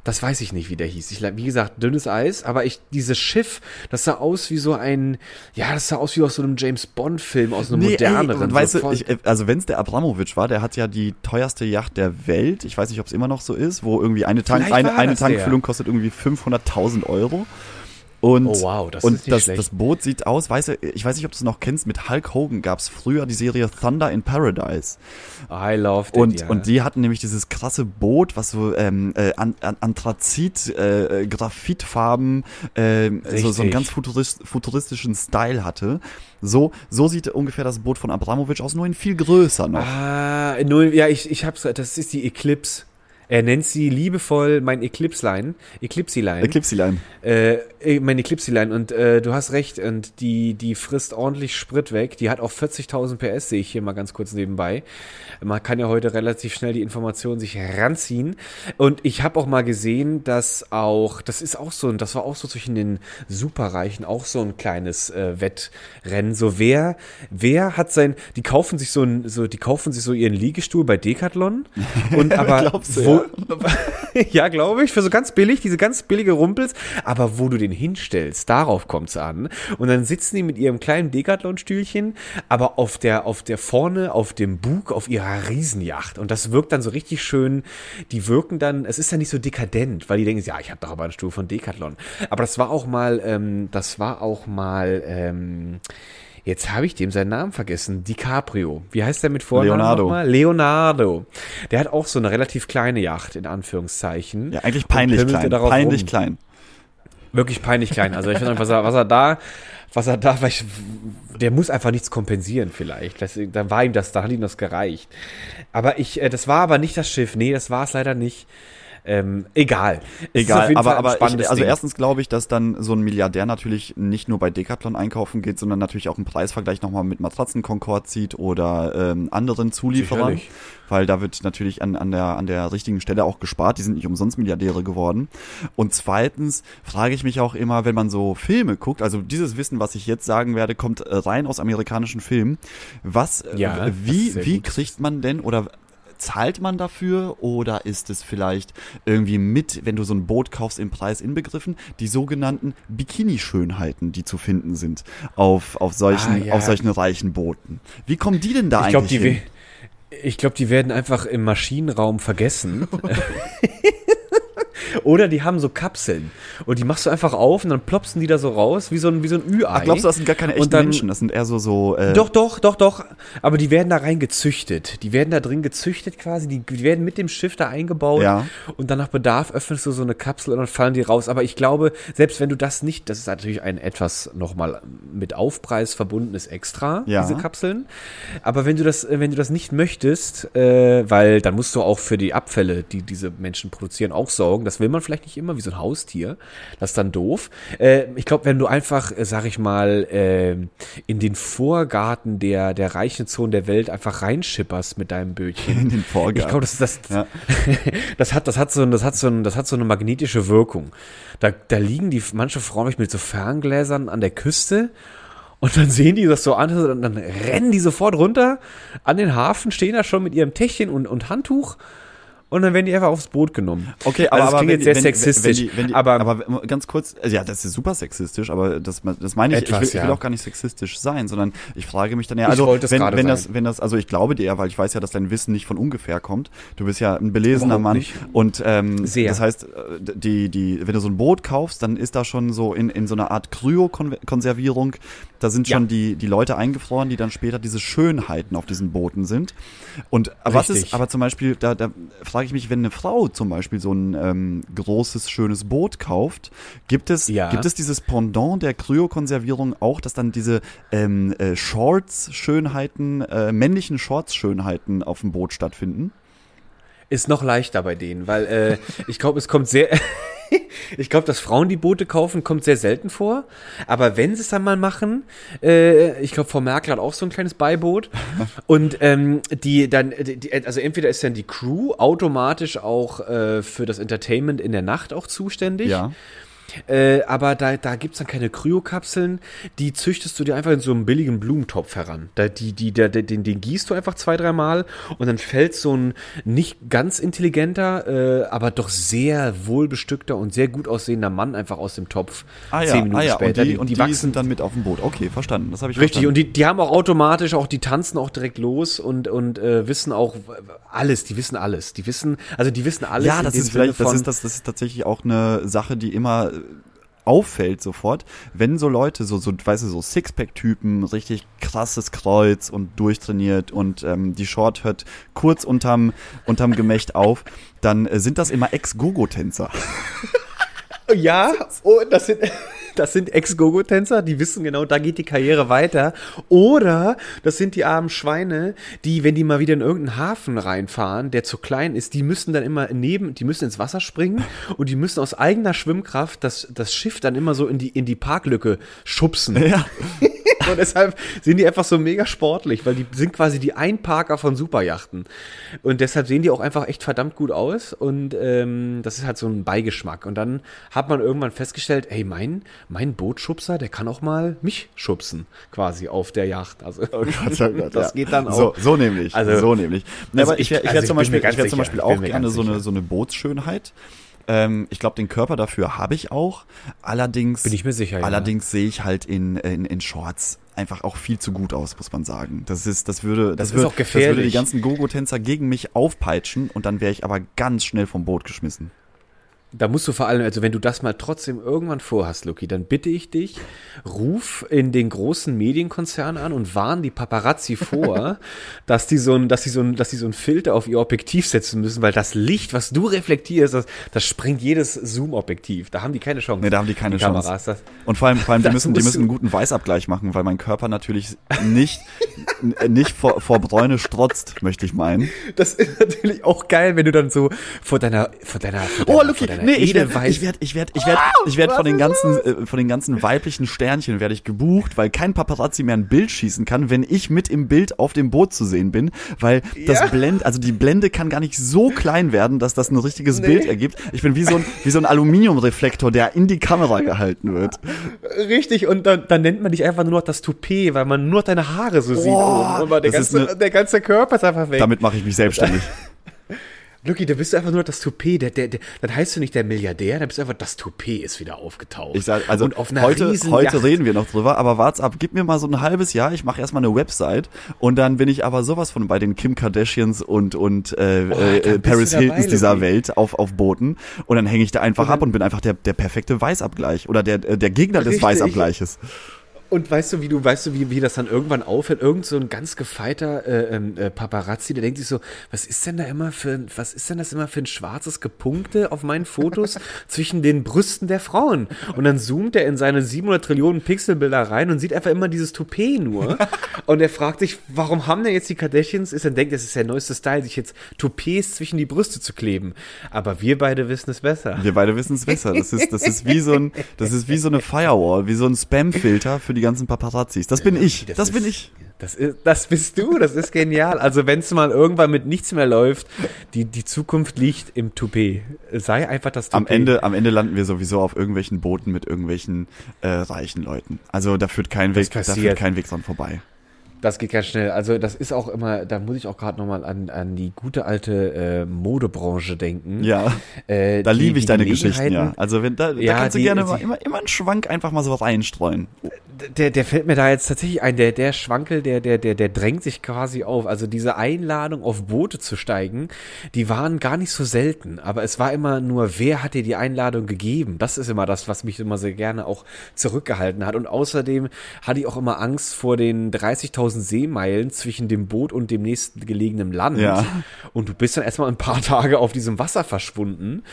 Das weiß ich nicht, wie der hieß. Ich, wie gesagt, dünnes Eis, aber ich, dieses Schiff, das sah aus wie so ein, ja, das sah aus wie aus so einem James Bond-Film, aus einem moderneren. ey, weißt so du, voll- ich, äh, also wenn es der Abramowitsch war, der hat ja die teuerste Yacht der Welt. Ich weiß nicht, ob es immer noch so ist, wo irgendwie eine, Tank, eine, eine das der. Tankfüllung kostet irgendwie 500.000 Euro. Und, Oh, wow, das und ist nicht das, schlecht. das Boot sieht aus, weißt du, ich weiß nicht, ob du es noch kennst, mit Hulk Hogan gab es früher die Serie Thunder in Paradise. I love it, Und, ja. und die hatten nämlich dieses krasse Boot, was so ähm, äh, an, an, Anthrazit, äh, äh, Graphitfarben, äh, so, so einen ganz futurist, futuristischen Style hatte. So, so sieht ungefähr das Boot von Abramowitsch aus, nur in viel größer noch. Ah, null, ja, ich, ich hab's, das ist die Eclipse. Er nennt sie liebevoll mein Eclipse-Line, Eclipse-Line. Eclipse-Line. Äh, äh, meine Eclipse-Line und äh, du hast recht und die, die frisst ordentlich Sprit weg. Die hat auch 40.000 PS, sehe ich hier mal ganz kurz nebenbei. Man kann ja heute relativ schnell die Informationen sich heranziehen. Und ich habe auch mal gesehen, dass auch, das ist auch so, das war auch so zwischen den Superreichen auch so ein kleines äh, Wettrennen. So wer, wer hat sein, die kaufen sich so ein, so, die kaufen sich so ihren Liegestuhl bei Decathlon und aber du, ja, glaube ich, für so ganz billig, diese ganz billige Rumpels. Aber wo du den hinstellst, darauf kommt's an. Und dann sitzen die mit ihrem kleinen Decathlon-Stühlchen, aber auf der, auf der vorne, auf dem Bug, auf ihrer Riesenjacht. Und das wirkt dann so richtig schön. Die wirken dann, es ist dann nicht so dekadent, weil die denken, ja, ich habe doch aber einen Stuhl von Decathlon. Aber das war auch mal, ähm, das war auch mal, ähm, Jetzt habe ich dem seinen Namen vergessen. DiCaprio. Wie heißt der mit Vornamen Leonardo. nochmal? Leonardo. Der hat auch so eine relativ kleine Yacht, in Anführungszeichen. Ja, eigentlich peinlich klein. Peinlich rum. klein. Wirklich peinlich klein. Also ich finde einfach, was er, was er da, was er da, weil ich, der muss einfach nichts kompensieren vielleicht. Das, dann war ihm das, da hat ihm das gereicht. Aber ich, äh, das war aber nicht das Schiff. Nee, das war es leider nicht. Ähm, egal. Egal, aber, aber ich, also Ding. erstens glaube ich, dass dann so ein Milliardär natürlich nicht nur bei Decathlon einkaufen geht, sondern natürlich auch im Preisvergleich nochmal mit Matratzen Concord zieht oder ähm, anderen Zulieferern. Sicherlich. Weil da wird natürlich an, an, der, an der richtigen Stelle auch gespart. Die sind nicht umsonst Milliardäre geworden. Und zweitens frage ich mich auch immer, wenn man so Filme guckt, also dieses Wissen, was ich jetzt sagen werde, kommt äh, rein aus amerikanischen Filmen. Was, äh, Ja, wie, wie kriegt man denn oder zahlt man dafür oder ist es vielleicht irgendwie mit, wenn du so ein Boot kaufst, im Preis inbegriffen, die sogenannten Bikini-Schönheiten, die zu finden sind auf, auf, solchen, Ah, ja. auf solchen reichen Booten. Wie kommen die denn da Ich eigentlich die, hin? ich glaube, die werden einfach im Maschinenraum vergessen. Oder die haben so Kapseln und die machst du einfach auf und dann plopsen die da so raus, wie so ein, wie so ein Ü-Ei. Ach, glaubst du, das sind gar keine echten dann- Menschen? Das sind eher so, so äh, Doch, doch, doch, doch. Aber die werden da rein gezüchtet. Die werden da drin gezüchtet quasi. Die, die werden mit dem Schiff da eingebaut. Ja. Und dann nach Bedarf öffnest du so eine Kapsel und dann fallen die raus. Aber ich glaube, selbst wenn du das nicht, das ist natürlich ein etwas nochmal mit Aufpreis verbundenes Extra, Ja. diese Kapseln. Aber wenn du das, wenn du das nicht möchtest, äh, weil dann musst du auch für die Abfälle, die diese Menschen produzieren, auch sorgen. Das will man vielleicht nicht immer, wie so ein Haustier. Das ist dann doof. Äh, ich glaube, wenn du einfach, äh, sag ich mal, äh, in den Vorgarten der, der reichen Zonen der Welt einfach reinschipperst mit deinem Bötchen. in den Vorgarten. Ich glaube, das das, Ja. das hat, das hat so, das hat so, das hat so eine magnetische Wirkung. Da, da liegen die, manche Frauen mit so Ferngläsern an der Küste und dann sehen die das so an und dann rennen die sofort runter an den Hafen, stehen da schon mit ihrem Täschchen und, und Handtuch und dann werden die einfach aufs Boot genommen. Okay, Also aber, das aber klingt jetzt sehr wenn, sexistisch, Wenn die, wenn die, aber- aber, ganz kurz, also ja, das ist super sexistisch, aber das, das meine ich, Etwas, ich, will, ich will ja. auch gar nicht sexistisch sein, sondern ich frage mich dann ja, also wenn, wenn sein. das, wenn das, also ich glaube dir, weil ich weiß ja, dass dein Wissen nicht von ungefähr kommt. Du bist ja ein belesener Mann nicht. und ähm, Sehr. das heißt, äh, die, die, wenn du so ein Boot kaufst, dann ist da schon so in, in so einer Art Kryokonservierung, da sind Ja. schon die, die Leute eingefroren, die dann später diese Schönheiten auf diesen Booten sind. Und was ist, Richtig. aber zum Beispiel, da, da frage frage ich mich, wenn eine Frau zum Beispiel so ein ähm, großes, schönes Boot kauft, gibt es, Ja. gibt es dieses Pendant der Kryokonservierung auch, dass dann diese ähm, äh, Shorts-Schönheiten, äh, männlichen Shorts-Schönheiten auf dem Boot stattfinden? Ist noch leichter bei denen, weil äh, ich glaube, es kommt sehr. ich glaube, dass Frauen die Boote kaufen, kommt sehr selten vor. Aber wenn sie es dann mal machen, äh, ich glaube, Frau Merkel hat auch so ein kleines Beiboot. Und ähm, die dann, die, also entweder ist dann die Crew automatisch auch äh, für das Entertainment in der Nacht auch zuständig. Ja. Äh, aber da, da gibt's dann keine Kryokapseln, die züchtest du dir einfach in so einem billigen Blumentopf heran. Da, die, die, der, den, den gießt du einfach zwei, dreimal und dann fällt so ein nicht ganz intelligenter, äh, aber doch sehr wohlbestückter und sehr gut aussehender Mann einfach aus dem Topf. Ah ja, zehn Minuten ah ja. später. und die, und die, wachsen sind dann mit auf dem Boot. Okay, verstanden. Das habe ich Richtig, verstanden. und die, die haben auch automatisch auch, die tanzen auch direkt los und, und äh, wissen auch alles, die wissen alles. Die wissen, also die wissen alles. Ja, das ist vielleicht, das ist, das, das ist tatsächlich auch eine Sache, die immer auffällt sofort, wenn so Leute, so, so weißt du, so Sixpack-Typen, richtig krasses Kreuz und durchtrainiert und ähm, die Short hört kurz unterm, unterm Gemächt auf, dann äh, sind das immer Ex-Gogo-Tänzer. Ja, oh, das sind, das sind Ex-Gogo-Tänzer, die wissen genau, da geht die Karriere weiter. Oder das sind die armen Schweine, die, wenn die mal wieder in irgendeinen Hafen reinfahren, der zu klein ist, die müssen dann immer neben, die müssen ins Wasser springen und die müssen aus eigener Schwimmkraft das, das Schiff dann immer so in die, in die Parklücke schubsen. Ja. Und deshalb sind die einfach so mega sportlich, weil die sind quasi die Einparker von Superjachten. Und deshalb sehen die auch einfach echt verdammt gut aus. Und ähm, das ist halt so ein Beigeschmack. Und dann hat man irgendwann festgestellt, ey, mein, mein Bootschubser, der kann auch mal mich schubsen, quasi auf der Yacht. Also Oh Gott, oh Gott, das ja. geht dann auch. So, so nämlich. Also- so nämlich. Also aber ich, ich- ich also wäre ich zum bin mir Beispiel, ich wär zum Beispiel auch gerne so eine, so eine Bootsschönheit. Ähm, ich glaube, den Körper dafür habe ich auch. Allerdings, Bin ich mir sicher, ja. allerdings sehe ich halt in, in, in Shorts einfach auch viel zu gut aus, muss man sagen. Das ist, das würde, das, ist würde, das würde die ganzen Gogo-Tänzer gegen mich aufpeitschen und dann wäre ich aber ganz schnell vom Boot geschmissen. Da musst du vor allem, also wenn du das mal trotzdem irgendwann vorhast, Luki, dann bitte ich dich, ruf in den großen Medienkonzern an und warn die Paparazzi vor, dass die so ein, dass die so ein, dass die so ein Filter auf ihr Objektiv setzen müssen, weil das Licht, was du reflektierst, das, das sprengt jedes Zoom-Objektiv. Da haben die keine Chance. Nee, da haben die keine Chance. Kameras. Das, Und vor allem, vor allem die müssen, die müssen einen guten Weißabgleich machen, weil mein Körper natürlich nicht, nicht vor, vor Bräune strotzt, möchte ich meinen. das ist natürlich auch geil, wenn du dann so vor deiner, vor deiner, vor Oh, deiner, vor deiner nee, ich werde, ich werde, ich werde, ich werde, ich werde von den ganzen, äh, von den ganzen weiblichen Sternchen werde ich gebucht, weil kein Paparazzi mehr ein Bild schießen kann, wenn ich mit im Bild auf dem Boot zu sehen bin, weil das Ja. Blend, also die Blende kann gar nicht so klein werden, dass das ein richtiges Nee. Bild ergibt. Ich bin wie so ein, wie so ein Aluminiumreflektor, der in die Kamera gehalten wird. Richtig, und dann, dann nennt man dich einfach nur noch das Toupet, weil man nur deine Haare so sieht. Boah, oben. Aber der, ganze, eine- der ganze Körper ist einfach weg. Damit mache ich mich selbstständig. Lucky, da bist du einfach nur das Toupet. Der, der, der, dann heißt du nicht der Milliardär, dann bist du einfach das Toupet ist wieder aufgetaucht. Ich sag, also heute, heute reden wir noch drüber, aber wart's ab, gib mir mal so ein halbes Jahr, ich mache erstmal eine Website und dann bin ich aber sowas von bei den Kim Kardashians und und äh, Oh, äh, Paris du dabei, Hiltons dieser. Welt auf auf Booten und dann hänge ich da einfach Und ab und bin einfach der der perfekte Weißabgleich oder der der Gegner des Richtig. Weißabgleiches. Und weißt du, wie du, weißt du, wie, wie das dann irgendwann aufhört? Irgend so ein ganz gefeiter äh, ähm, äh, Paparazzi, der denkt sich so, was ist denn da immer für ein, was ist denn das immer für ein schwarzes Gepunkte auf meinen Fotos zwischen den Brüsten der Frauen? Und dann zoomt er in seine 700 Trillionen Pixelbilder rein und sieht einfach immer dieses Toupet nur. und er fragt sich, warum haben denn jetzt die Kardashians, ist dann denkt, das ist der neueste Style, sich jetzt Toupets zwischen die Brüste zu kleben. Aber wir beide wissen es besser. Wir beide wissen es besser. Das ist das ist wie so ein das ist wie so eine Firewall, wie so ein Spamfilter für die ganzen Paparazzis. Das bin ich. Das, bin ist- ich. Das, ist, das bist du, das ist genial. Also wenn es mal irgendwann mit nichts mehr läuft, die, die Zukunft liegt im Toupet. Sei einfach das Toupet. Am Ende, am Ende landen wir sowieso auf irgendwelchen Booten mit irgendwelchen äh, reichen Leuten. Also da führt kein Das Weg, da passiert. führt kein Weg dran vorbei. Das geht ganz schnell. Also das ist auch immer, da muss ich auch gerade nochmal an, an die gute alte äh, Modebranche denken. Ja, Äh, da liebe ich deine Geschichten, ja. Also wenn da, da Ja, kannst du die- gerne die- mal immer, immer einen Schwank einfach mal so reinstreuen. der, der fällt mir da jetzt tatsächlich ein, der, der Schwankel, der, der, der, der drängt sich quasi auf. Also diese Einladung, auf Boote zu steigen, die waren gar nicht so selten. Aber es war immer nur, wer hat dir die Einladung gegeben? Das ist immer das, was mich immer sehr gerne auch zurückgehalten hat. Und außerdem hatte ich auch immer Angst vor den 30.000 Seemeilen zwischen dem Boot und dem nächsten gelegenen Land. Ja. Und du bist dann erstmal ein paar Tage auf diesem Wasser verschwunden.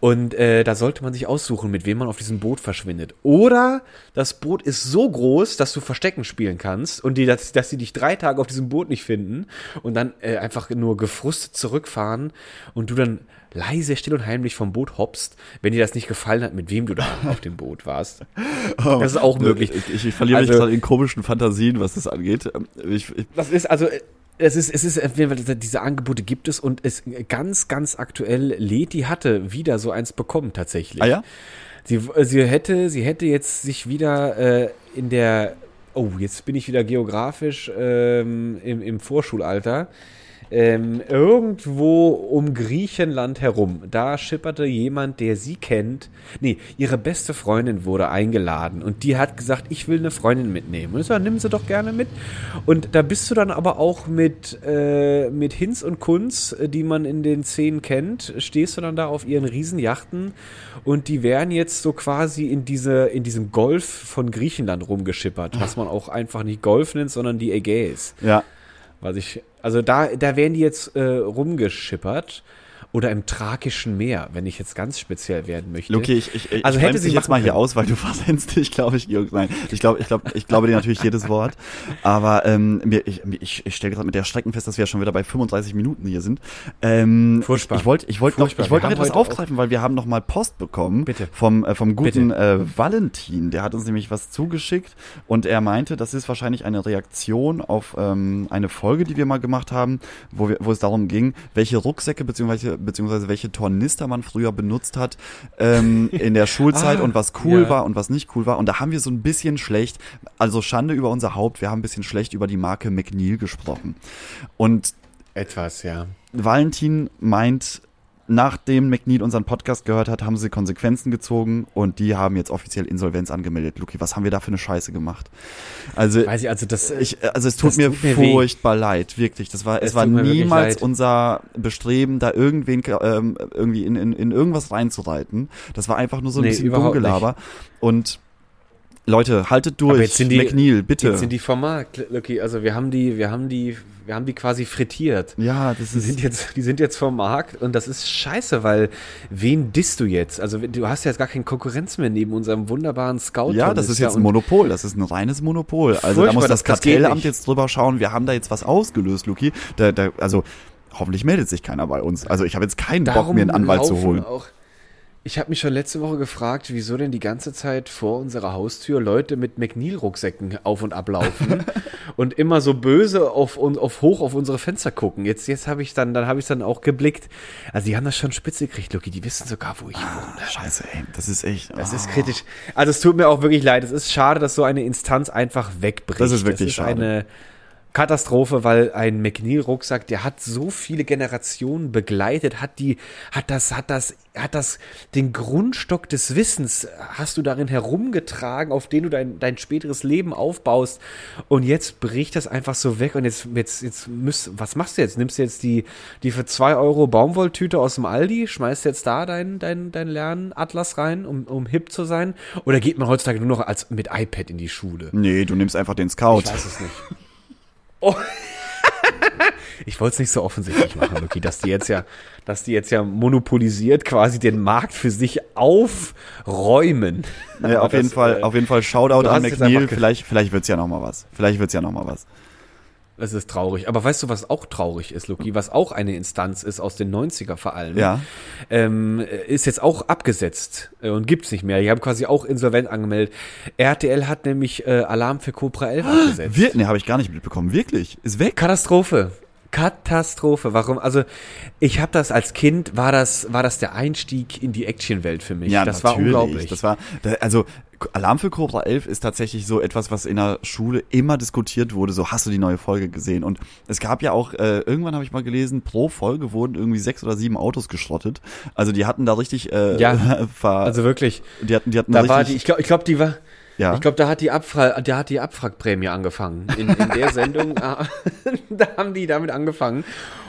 Und äh, da sollte man sich aussuchen, mit wem man auf diesem Boot verschwindet. Oder das Boot ist so groß, dass du Verstecken spielen kannst und die, dass, dass sie dich drei Tage auf diesem Boot nicht finden und dann äh, einfach nur gefrustet zurückfahren und du dann leise, still und heimlich vom Boot hoppst, wenn dir das nicht gefallen hat, mit wem du da auf dem Boot warst. Das ist auch möglich. Ich, ich verliere mich Also- gerade in komischen Fantasien, was das angeht. Ich, ich, Das ist also, es ist, es ist, diese Angebote gibt es und es ganz, ganz aktuell, Leti hatte wieder so eins bekommen tatsächlich. ah ja? Sie, sie hätte, sie hätte jetzt sich wieder äh, in der, oh, jetzt bin ich wieder geografisch ähm, im, im Vorschulalter. Ähm, irgendwo um Griechenland herum, da schipperte jemand, der sie kennt. Nee, ihre beste Freundin wurde eingeladen und die hat gesagt, ich will eine Freundin mitnehmen. Und ich so, nimm sie doch gerne mit. Und da bist du dann aber auch mit, äh, mit Hinz und Kunz, äh, die man in den Szenen kennt, stehst du dann da auf ihren Riesenjachten und die werden jetzt so quasi in diese, in diesem Golf von Griechenland rumgeschippert, was man auch einfach nicht Golf nennt, sondern die Ägäis. Ja. Was ich, also da, da werden die jetzt äh, rumgeschippert. Oder im Thrakischen Meer, wenn ich jetzt ganz speziell werden möchte. Luki, ich, ich, ich Also hätte sie dich jetzt mal hier können. aus, weil du versendest dich, glaube ich, Georg. Nein, ich glaube, ich glaube, ich glaube dir natürlich jedes Wort. Aber ähm, mir, ich, ich, ich stelle gerade mit der Strecken fest, dass wir schon wieder bei 35 Minuten hier sind. Ähm, Furchtbar. Ich, wollte, ich wollte noch, Furchtbar. ich wollte noch etwas aufgreifen, weil wir haben noch mal Post bekommen Bitte. vom äh, vom guten Bitte. äh, Valentin. Der hat uns nämlich was zugeschickt und er meinte, das ist wahrscheinlich eine Reaktion auf ähm, eine Folge, die wir mal gemacht haben, wo wir, wo es darum ging, welche Rucksäcke beziehungsweise beziehungsweise welche Tornister man früher benutzt hat ähm, in der Schulzeit Ah, und was cool ja. war und was nicht cool war. Und da haben wir so ein bisschen schlecht, also Schande über unser Haupt, wir haben ein bisschen schlecht über die Marke McNeil gesprochen. Und Etwas, ja. Valentin meint, nachdem McNeil unseren Podcast gehört hat, haben sie Konsequenzen gezogen und die haben jetzt offiziell Insolvenz angemeldet. Luki, was haben wir da für eine Scheiße gemacht? Also Weiß ich, also das, ich, also es tut Das mir, tut mir weh. furchtbar leid, wirklich. Das war, es, Es war niemals unser Bestreben, da irgendwen ähm, irgendwie in, in, in irgendwas reinzureiten. Das war einfach nur so ein Nee, bisschen Dummgelaber. Und Leute, haltet durch. Aber jetzt sind die- McNeil, bitte. Jetzt sind die vom Markt, Lucky. Also wir haben die, wir haben die, wir haben die quasi frittiert. ja, das Die ist sind jetzt, die sind jetzt vom Markt und das ist scheiße, weil wen disst du jetzt? Also du hast ja jetzt gar keine Konkurrenz mehr neben unserem wunderbaren Scout. Ja, das ist jetzt ein Monopol, das ist ein reines Monopol. Also da muss das das- Kartellamt jetzt drüber schauen. Wir haben da jetzt was ausgelöst, Luki. Da, da, also hoffentlich meldet sich keiner bei uns. Also ich habe jetzt keinen Bock, mir einen Anwalt zu holen. Auch, ich habe mich schon letzte Woche gefragt, wieso denn die ganze Zeit vor unserer Haustür Leute mit McNeil-Rucksäcken auf und ablaufen und immer so böse auf, und auf hoch auf unsere Fenster gucken. Jetzt, jetzt habe ich dann, dann habe ich dann auch geblickt. Also die haben das schon spitze gekriegt, Lucky. Die wissen sogar, wo ich wohne. Scheiße, ey, das ist echt. Das ist ah. kritisch. Also es tut mir auch wirklich leid. Es ist schade, dass so eine Instanz einfach wegbricht. Das ist wirklich das ist schade. eine Katastrophe, weil ein McNeil-Rucksack, der hat so viele Generationen begleitet, hat die, hat das, hat das, hat das, den Grundstock des Wissens hast du darin herumgetragen, auf den du dein, dein späteres Leben aufbaust. Und jetzt bricht das einfach so weg und jetzt, jetzt, jetzt müsst, was machst du jetzt? Nimmst du jetzt die, die für zwei Euro Baumwolltüte aus dem Aldi, schmeißt jetzt da dein, dein, dein Lernatlas rein, um, um hip zu sein? Oder geht man heutzutage nur noch als mit iPad in die Schule? Nee, du nimmst einfach den Scout. Ich weiß es nicht. Oh. Ich wollte es nicht so offensichtlich machen, Luki, dass die jetzt ja, dass die jetzt ja monopolisiert quasi den Markt für sich aufräumen. Ja, auf Das, jeden Fall, äh, auf jeden Fall Shoutout an McNeil. Vielleicht, vielleicht wird's ja noch mal was. Vielleicht wird's ja noch mal was. Es ist traurig. Aber weißt du, was auch traurig ist, Luki, was auch eine Instanz ist aus den 90er vor allem, Ja. ähm, ist jetzt auch abgesetzt äh, und gibt's nicht mehr. Die haben quasi auch insolvent angemeldet. RTL hat nämlich äh, Alarm für Cobra 11 abgesetzt. Wir, nee, habe ich gar nicht mitbekommen. Wirklich, ist weg. Katastrophe. Katastrophe. Warum? Also ich habe das als Kind war das war das der Einstieg in die Actionwelt für mich. das war natürlich. unglaublich. Das war, also Alarm für Cobra 11 ist tatsächlich so etwas, was in der Schule immer diskutiert wurde. So hast du die neue Folge gesehen? Und es gab ja auch äh, irgendwann habe ich mal gelesen, pro Folge wurden irgendwie sechs oder sieben Autos geschrottet. Also die hatten da richtig, äh, Ja, ver, also wirklich. die hatten, die hatten Da richtig, war die. Ich glaube, ich glaube, die war. Ja. Ich glaube, da hat die Abfra da hat die Abwrackprämie angefangen. In, in der Sendung, ah, da haben die damit angefangen.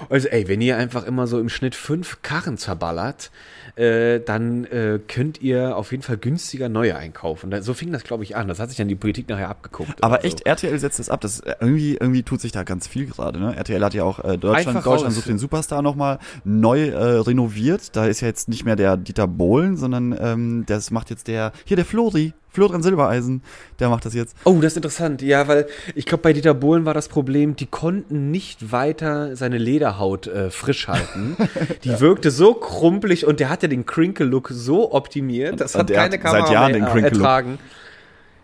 Also, ey, wenn ihr einfach immer so im Schnitt fünf Karren zerballert, äh, dann äh, könnt ihr auf jeden Fall günstiger neue einkaufen. Da, so fing das, glaube ich, an. Das hat sich dann die Politik nachher abgeguckt. Aber oder so. echt, RTL setzt das ab. Das irgendwie, irgendwie tut sich da ganz viel gerade. Ne? RTL hat ja auch äh, Deutschland, Einfach Deutschland raus. sucht den Superstar nochmal neu äh, renoviert. Da ist ja jetzt nicht mehr der Dieter Bohlen, sondern ähm, das macht jetzt der hier der Flori, Florian Silbereisen. Der macht das jetzt. Oh, das ist interessant. Ja, weil ich glaube, bei Dieter Bohlen war das Problem, die konnten nicht weiter seine Lederhaut äh, frisch halten. Die wirkte so krumpelig und der hatte den Crinkle-Look so optimiert, das Und hat der keine hat Kamera seit Jahren mehr den ertragen.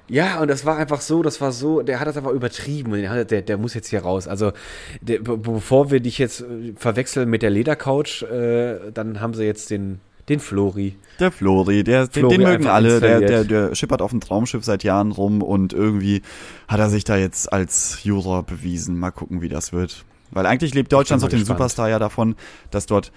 Ja, und das war einfach so, das war so, der hat das einfach übertrieben und hat, der, der muss jetzt hier raus. Also, der, be- bevor wir dich jetzt äh, verwechseln mit der Ledercouch, äh, dann haben sie jetzt den, den Flori. Der Flori, der, den, Flori den mögen einfach alle. Der, der, der schippert auf dem Traumschiff seit Jahren rum und irgendwie hat er sich da jetzt als Juror bewiesen. Mal gucken, wie das wird. Weil eigentlich lebt Deutschland so den gespannt. Superstar ja davon, dass dort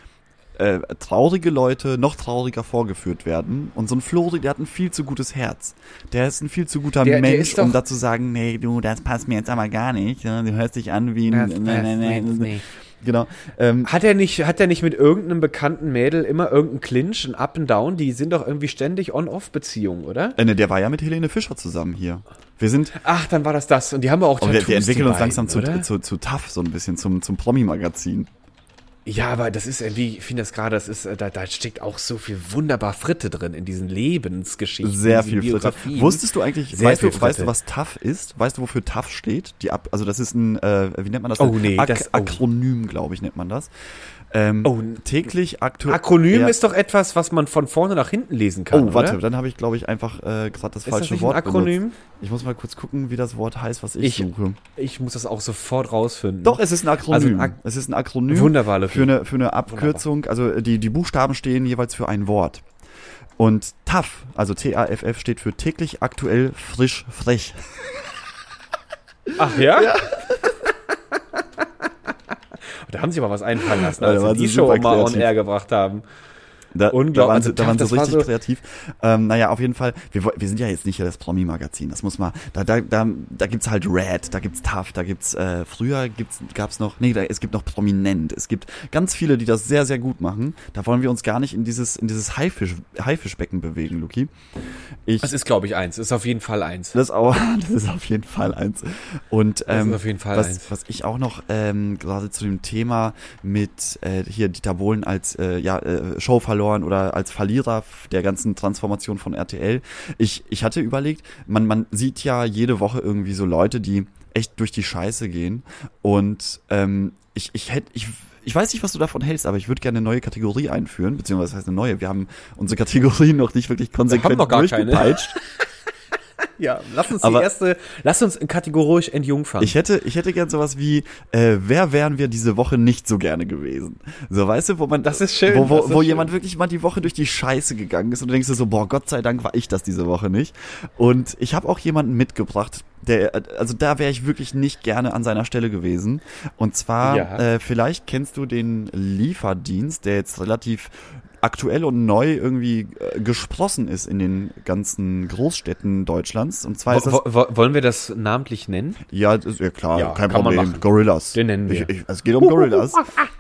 äh, traurige Leute noch trauriger vorgeführt werden. Und so ein Flori, der hat ein viel zu gutes Herz. Der ist ein viel zu guter Der- der Mensch, doch- um da zu sagen, nee, du, das passt mir jetzt aber gar nicht. Du hörst dich an wie ein... nee, nee, nee. Genau. Ähm, Hat er nicht, hat er nicht mit irgendeinem bekannten Mädel immer irgendeinen Clinch, ein Up and Down? Die sind doch irgendwie ständig On-Off-Beziehungen, oder? äh, ne, der war ja mit Helene Fischer zusammen hier. Wir sind, Ach, dann war das das. Und die haben auch Oh, wir, Tattoos, wir entwickeln uns langsam beiden, zu, oder? zu, zu tough, so ein bisschen, zum, zum Promi-Magazin. Ja, aber das ist irgendwie, ich finde das gerade, das ist, äh, da, da steckt auch so viel wunderbar Fritte drin in diesen Lebensgeschichten. Sehr viel Fritte. Wusstest du eigentlich, weißt, du, weißt du, was tough ist? Weißt du, wofür tough steht? Die Ab also das ist ein, äh, wie nennt man das? Oh, nee, Ak das- oh. Akronym, glaube ich, nennt man das. Ähm, Oh, täglich aktuell. Akronym ja. ist doch etwas, was man von vorne nach hinten lesen kann. Oh, warte, Oder? dann habe ich, glaube ich, einfach äh, gerade das Ist falsche das nicht Wort ein Akronym? benutzt. Ich muss mal kurz gucken, wie das Wort heißt, was ich, Ich- suche. Ich muss das auch sofort rausfinden. Doch, es ist ein Akronym. Also ein Ak- es ist ein Akronym Wunderbar, Lucky. für eine, für eine Abkürzung. Also die, die Buchstaben stehen jeweils für ein Wort. Und TAF, also T-A-F-F, steht für täglich aktuell frisch frech. Ach ja? da haben sie aber was einfallen lassen, als sie die Show mal on air gebracht haben. Da, da Unglaublich. waren Also sie, da waren sie war richtig so- kreativ. Ähm, naja, auf jeden Fall, wir, wir sind ja jetzt nicht das Promi-Magazin, das muss man, da, da, da, da gibt's halt Red, da gibt's Tough, da gibt's, äh, früher gibt's, gab's noch, nee, da, es gibt noch Prominent, es gibt ganz viele, die das sehr, sehr gut machen. Da wollen wir uns gar nicht in dieses, in dieses Haifisch, Haifischbecken bewegen, Luki. Ich, Das ist, glaube ich, eins. Das ist auf jeden Fall eins. das, auch, das ist auf jeden Fall eins. Und Das ähm, ist auf jeden Fall was, eins. was ich auch noch ähm, gerade zu dem Thema mit äh, hier Dieter Bohlen als äh, ja, äh, Show verloren oder als Verlierer der ganzen Transformation von RTL. Ich, ich hatte überlegt, man, man sieht ja jede Woche irgendwie so Leute, die echt durch die Scheiße gehen. Und ähm, ich, ich hätte, ich, ich weiß nicht, was du davon hältst, aber ich würde gerne eine neue Kategorie einführen, beziehungsweise das heißt eine neue. Wir haben unsere Kategorien noch nicht wirklich konsequent noch gar keine. Ja, lass uns Aber- die erste, lass uns kategorisch entjungfern. Ich hätte, ich hätte gern sowas wie, äh, wer wären wir diese Woche nicht so gerne gewesen? So, weißt du, wo man, Das ist schön, wo, wo, wo schön. jemand wirklich mal die Woche durch die Scheiße gegangen ist und du denkst dir so, boah, Gott sei Dank war ich das diese Woche nicht. Und ich habe auch jemanden mitgebracht, der, also da wäre ich wirklich nicht gerne an seiner Stelle gewesen. Und zwar, Ja. äh, vielleicht kennst du den Lieferdienst, der jetzt relativ aktuell und neu irgendwie äh, gesprossen ist in den ganzen Großstädten Deutschlands. Und zwar Wo, wo, wollen wir das namentlich nennen? ja, ist ja klar, Ja, kein Problem. Gorillas. Den nennen wir. Ich, ich, es geht um Gorillas.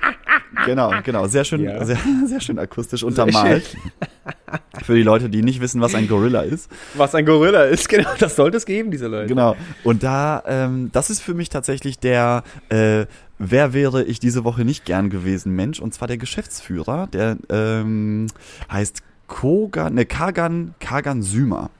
genau, genau. Sehr schön, Ja. sehr, sehr schön akustisch untermalt. Für die Leute, die nicht wissen, was ein Gorilla ist. Was ein Gorilla ist, genau, das sollte es geben, diese Leute. Genau. Und da, ähm, das ist für mich tatsächlich der, äh, wer wäre ich diese Woche nicht gern gewesen Mensch. Und zwar der Geschäftsführer, der ähm, heißt Kogan, ne, Kagan, Kagan Sümer.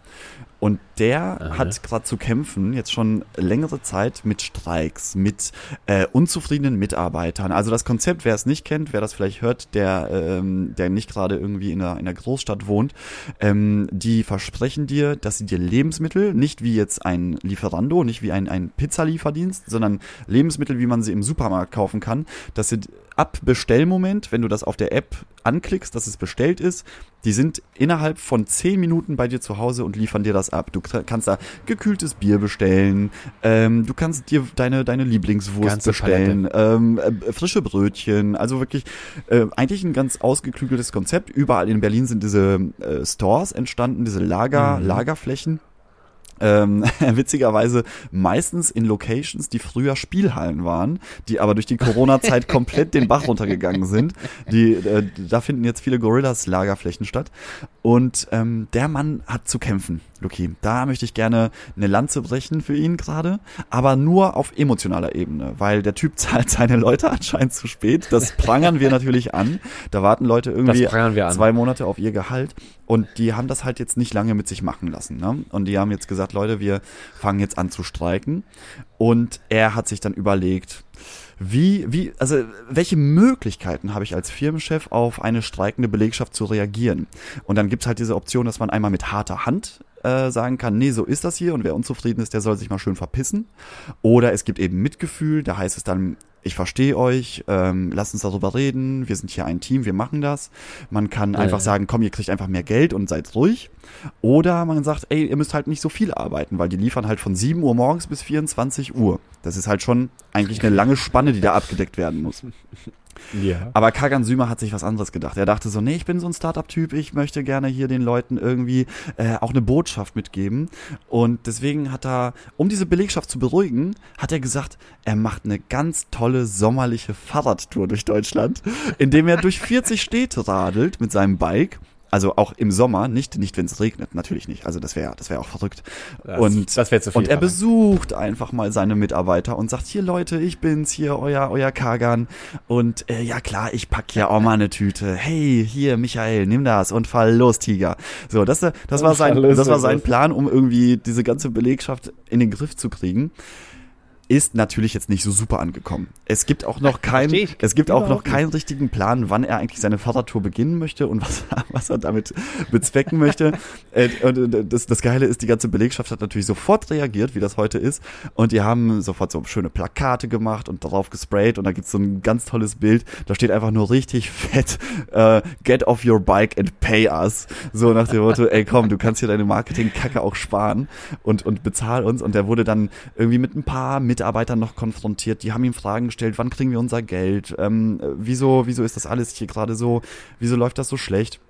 Und der Aha. hat gerade zu kämpfen, jetzt schon längere Zeit, mit Streiks, mit äh, unzufriedenen Mitarbeitern. Also das Konzept, wer es nicht kennt, wer das vielleicht hört, der, ähm, der nicht gerade irgendwie in einer, in einer Großstadt wohnt, ähm, die versprechen dir, dass sie dir Lebensmittel, nicht wie jetzt ein Lieferando, nicht wie ein, ein Pizzalieferdienst, sondern Lebensmittel, wie man sie im Supermarkt kaufen kann, dass sie ab Bestellmoment, wenn du das auf der App anklickst, dass es bestellt ist, die sind innerhalb von 10 Minuten bei dir zu Hause und liefern dir das ab. Du kannst da gekühltes Bier bestellen, ähm, du kannst dir deine, deine Lieblingswurst Ganze bestellen, ähm, äh, frische Brötchen, also wirklich äh, eigentlich ein ganz ausgeklügeltes Konzept. Überall in Berlin sind diese äh, Stores entstanden, diese Lager, Mhm. Lagerflächen ähm, witzigerweise meistens in Locations, die früher Spielhallen waren, die aber durch die Corona-Zeit komplett den Bach runtergegangen sind. Die, äh, da finden jetzt viele Gorillas-Lagerflächen statt. Und ähm, der Mann hat zu kämpfen, Luki. Da möchte ich gerne eine Lanze brechen für ihn gerade, aber nur auf emotionaler Ebene, weil der Typ zahlt seine Leute anscheinend zu spät. Das prangern wir natürlich an. Da warten Leute irgendwie zwei Monate auf ihr Gehalt. Und die haben das halt jetzt nicht lange mit sich machen lassen. Ne? Und die haben jetzt gesagt, Leute, wir fangen jetzt an zu streiken. Und er hat sich dann überlegt, wie, wie, also welche Möglichkeiten habe ich als Firmenchef auf eine streikende Belegschaft zu reagieren? Und dann gibt's halt diese Option, dass man einmal mit harter Hand äh, sagen kann, nee, so ist das hier und wer unzufrieden ist, der soll sich mal schön verpissen. Oder es gibt eben Mitgefühl, da heißt es dann, ich verstehe euch, ähm, lasst uns darüber reden, wir sind hier ein Team, wir machen das. Man kann ja, einfach ja. sagen, komm, ihr kriegt einfach mehr Geld und seid ruhig. Oder man sagt, ey, ihr müsst halt nicht so viel arbeiten, weil die liefern halt von 7 Uhr morgens bis 24 Uhr. Das ist halt schon eigentlich eine lange Spanne, die da abgedeckt werden muss. Ja. Aber Kagan Sümer hat sich was anderes gedacht. Er dachte so, nee, ich bin so ein Startup-Typ, ich möchte gerne hier den Leuten irgendwie äh, auch eine Botschaft mitgeben. Und deswegen hat er, um diese Belegschaft zu beruhigen, hat er gesagt, er macht eine ganz tolle sommerliche Fahrradtour durch Deutschland, indem er durch 40 Städte radelt mit seinem Bike also auch im Sommer, nicht, nicht wenn es regnet, natürlich nicht. Also das wäre das wäre auch verrückt. Das, und, das wäre zu viel. Und er besucht einfach mal seine Mitarbeiter und sagt, hier Leute, ich bin's, hier euer, euer Kagan. Und äh, ja klar, ich pack ja auch mal eine Tüte. Hey, hier, Michael, nimm das und fall los, Tiger. So, das, das war sein, das war sein Plan, um irgendwie diese ganze Belegschaft in den Griff zu kriegen ist natürlich jetzt nicht so super angekommen. Es gibt auch noch keinen, es gibt auch noch keinen richtigen Plan, wann er eigentlich seine Fahrradtour beginnen möchte und was, was er damit bezwecken möchte. Äh, und äh, das, das Geile ist, die ganze Belegschaft hat natürlich sofort reagiert, wie das heute ist. Und die haben sofort so schöne Plakate gemacht und darauf gesprayt. Und da gibt's so ein ganz tolles Bild. Da steht einfach nur richtig fett, uh, get off your bike and pay us. So nach dem Motto, ey komm, du kannst hier deine Marketingkacke auch sparen und, und bezahl uns. Und der wurde dann irgendwie mit ein paar Mitarbeitern noch konfrontiert. Die haben ihm Fragen gestellt, wann kriegen wir unser Geld? Ähm, wieso, wieso ist das alles hier gerade so? Wieso läuft das so schlecht?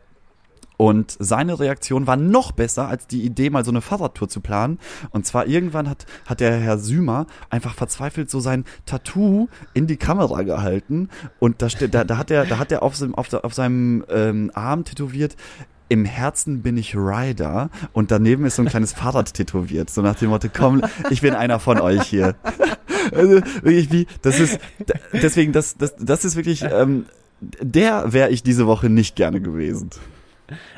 Und seine Reaktion war noch besser als die Idee, mal so eine Fahrradtour zu planen. Und zwar irgendwann hat, hat der Herr Sümer einfach verzweifelt so sein Tattoo in die Kamera gehalten. Und da, da, da hat er, da hat er auf, seinem, auf, auf seinem ähm, Arm tätowiert, im Herzen bin ich Rider und daneben ist so ein kleines Fahrrad tätowiert. So nach dem Motto, komm, ich bin einer von euch hier. Also wirklich wie, das ist, deswegen, das, das, das ist wirklich, ähm, der wäre ich diese Woche nicht gerne gewesen.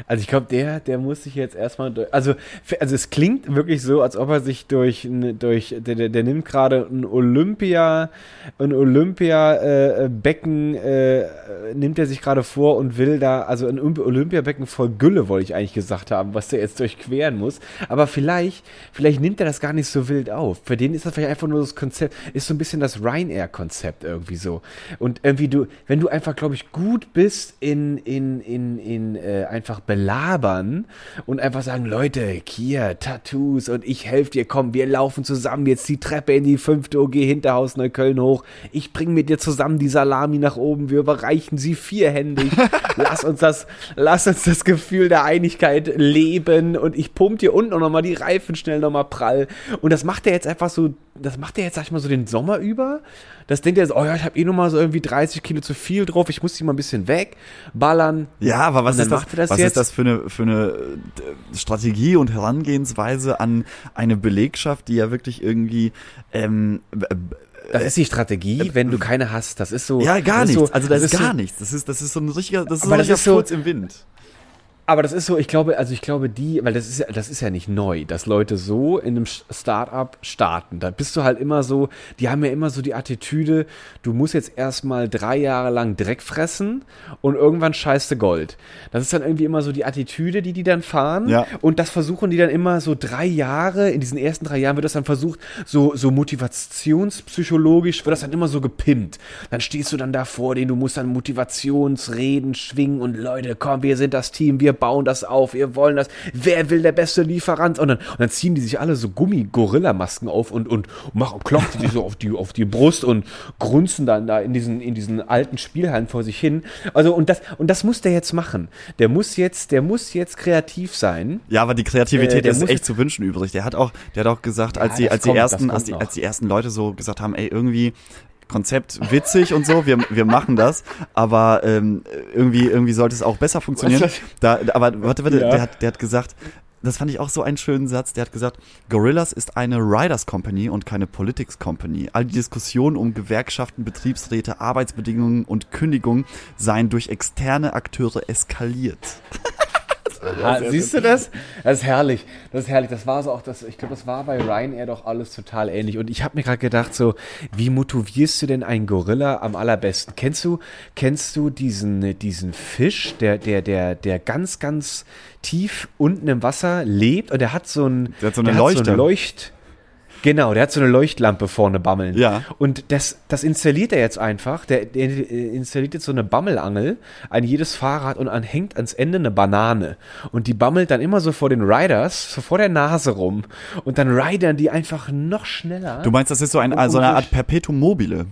Also ich glaube, der, der muss sich jetzt erstmal durch. Also, also es klingt wirklich so, als ob er sich durch, durch der, der, der nimmt gerade ein Olympia, ein Olympia-Becken, äh, äh, nimmt er sich gerade vor und will da, also ein Olympiabecken voll Gülle, wollte ich eigentlich gesagt haben, was der jetzt durchqueren muss. Aber vielleicht, vielleicht nimmt er das gar nicht so wild auf. Für den ist das vielleicht einfach nur das Konzept, ist so ein bisschen das Ryanair-Konzept irgendwie so. Und irgendwie du, wenn du einfach, glaube ich, gut bist in, in, in, in, äh, einfach belabern und einfach sagen, Leute, hier, Tattoos und ich helfe dir, komm, wir laufen zusammen jetzt die Treppe in die fünfte OG Hinterhaus Neukölln hoch. Ich bring mit dir zusammen die Salami nach oben, wir überreichen sie vierhändig. lass uns das, lass uns das Gefühl der Einigkeit leben und ich pump dir unten nochmal die Reifen schnell nochmal prall. Und das macht er jetzt einfach so, das macht er jetzt, sag ich mal, so den Sommer über. Das denkt er so, oh ja, ich habe eh nochmal so irgendwie 30 Kilo zu viel drauf, ich muss die mal ein bisschen wegballern. Ja, aber was ist das? das was jetzt? ist das für eine, für eine äh, Strategie und Herangehensweise an eine Belegschaft, die ja wirklich irgendwie ähm, das ist die Strategie, äh, wenn du keine hast. Das ist so. Ja, gar nichts. So, also das, das ist gar so, nichts. Das ist, das ist so ein richtiger, das ist so ein richtiger Furz im Wind. Aber das ist so, ich glaube, also ich glaube, die, weil das ist ja, das ist ja nicht neu, dass Leute so in einem Startup starten. Da bist du halt immer so, die haben ja immer so die Attitüde, du musst jetzt erstmal drei Jahre lang Dreck fressen und irgendwann scheißt du Gold. Das ist dann irgendwie immer so die Attitüde, die die dann fahren. Ja. Und das versuchen die dann immer so drei Jahre, in diesen ersten drei Jahren wird das dann versucht, so, so motivationspsychologisch wird das dann immer so gepimpt. Dann stehst du dann da vor denen, du musst dann Motivationsreden schwingen und Leute, komm, wir sind das Team, wir bauen das auf, wir wollen das, wer will der beste Lieferant? Und dann, und dann ziehen die sich alle so Gummi-Gorilla-Masken auf und, und machen, klopfen sich so auf die, auf die Brust und grunzen dann da in diesen, in diesen alten Spielhallen vor sich hin. Also, und das, und das muss der jetzt machen. Der muss jetzt, der muss jetzt kreativ sein. Ja, aber die Kreativität Äh, ist echt zu wünschen übrig. Der hat auch, der hat auch gesagt, als Ja, die, als die kommt, das ersten, als die, als die ersten Leute so gesagt haben, ey, irgendwie Konzept witzig und so, wir, wir machen das, aber ähm, irgendwie, irgendwie sollte es auch besser funktionieren. Da, aber warte, warte, Ja. der hat, der hat gesagt, das fand ich auch so einen schönen Satz. Der hat gesagt, Gorillas ist eine Riders Company und keine Politics Company. All die Diskussionen um Gewerkschaften, Betriebsräte, Arbeitsbedingungen und Kündigungen seien durch externe Akteure eskaliert. Ah, siehst du das? Das ist herrlich. Das ist herrlich. Das war so auch das, ich glaube, das war bei Ryanair doch alles total ähnlich. Und ich habe mir gerade gedacht, so, wie motivierst du denn einen Gorilla am allerbesten? Kennst du, kennst du diesen, diesen Fisch, der, der, der, der ganz, ganz tief unten im Wasser lebt und der hat so ein, Der hat so eine der Leuchte. Leucht. Genau, der hat so eine Leuchtlampe vorne bammeln. Ja. Und das, das installiert er jetzt einfach. Der, der installiert jetzt so eine Bammelangel an jedes Fahrrad und an, hängt ans Ende eine Banane. Und die bammelt dann immer so vor den Riders, so vor der Nase rum. Und dann ridern die einfach noch schneller. Du meinst, das ist so, ein, Um- so eine Art Perpetuum mobile?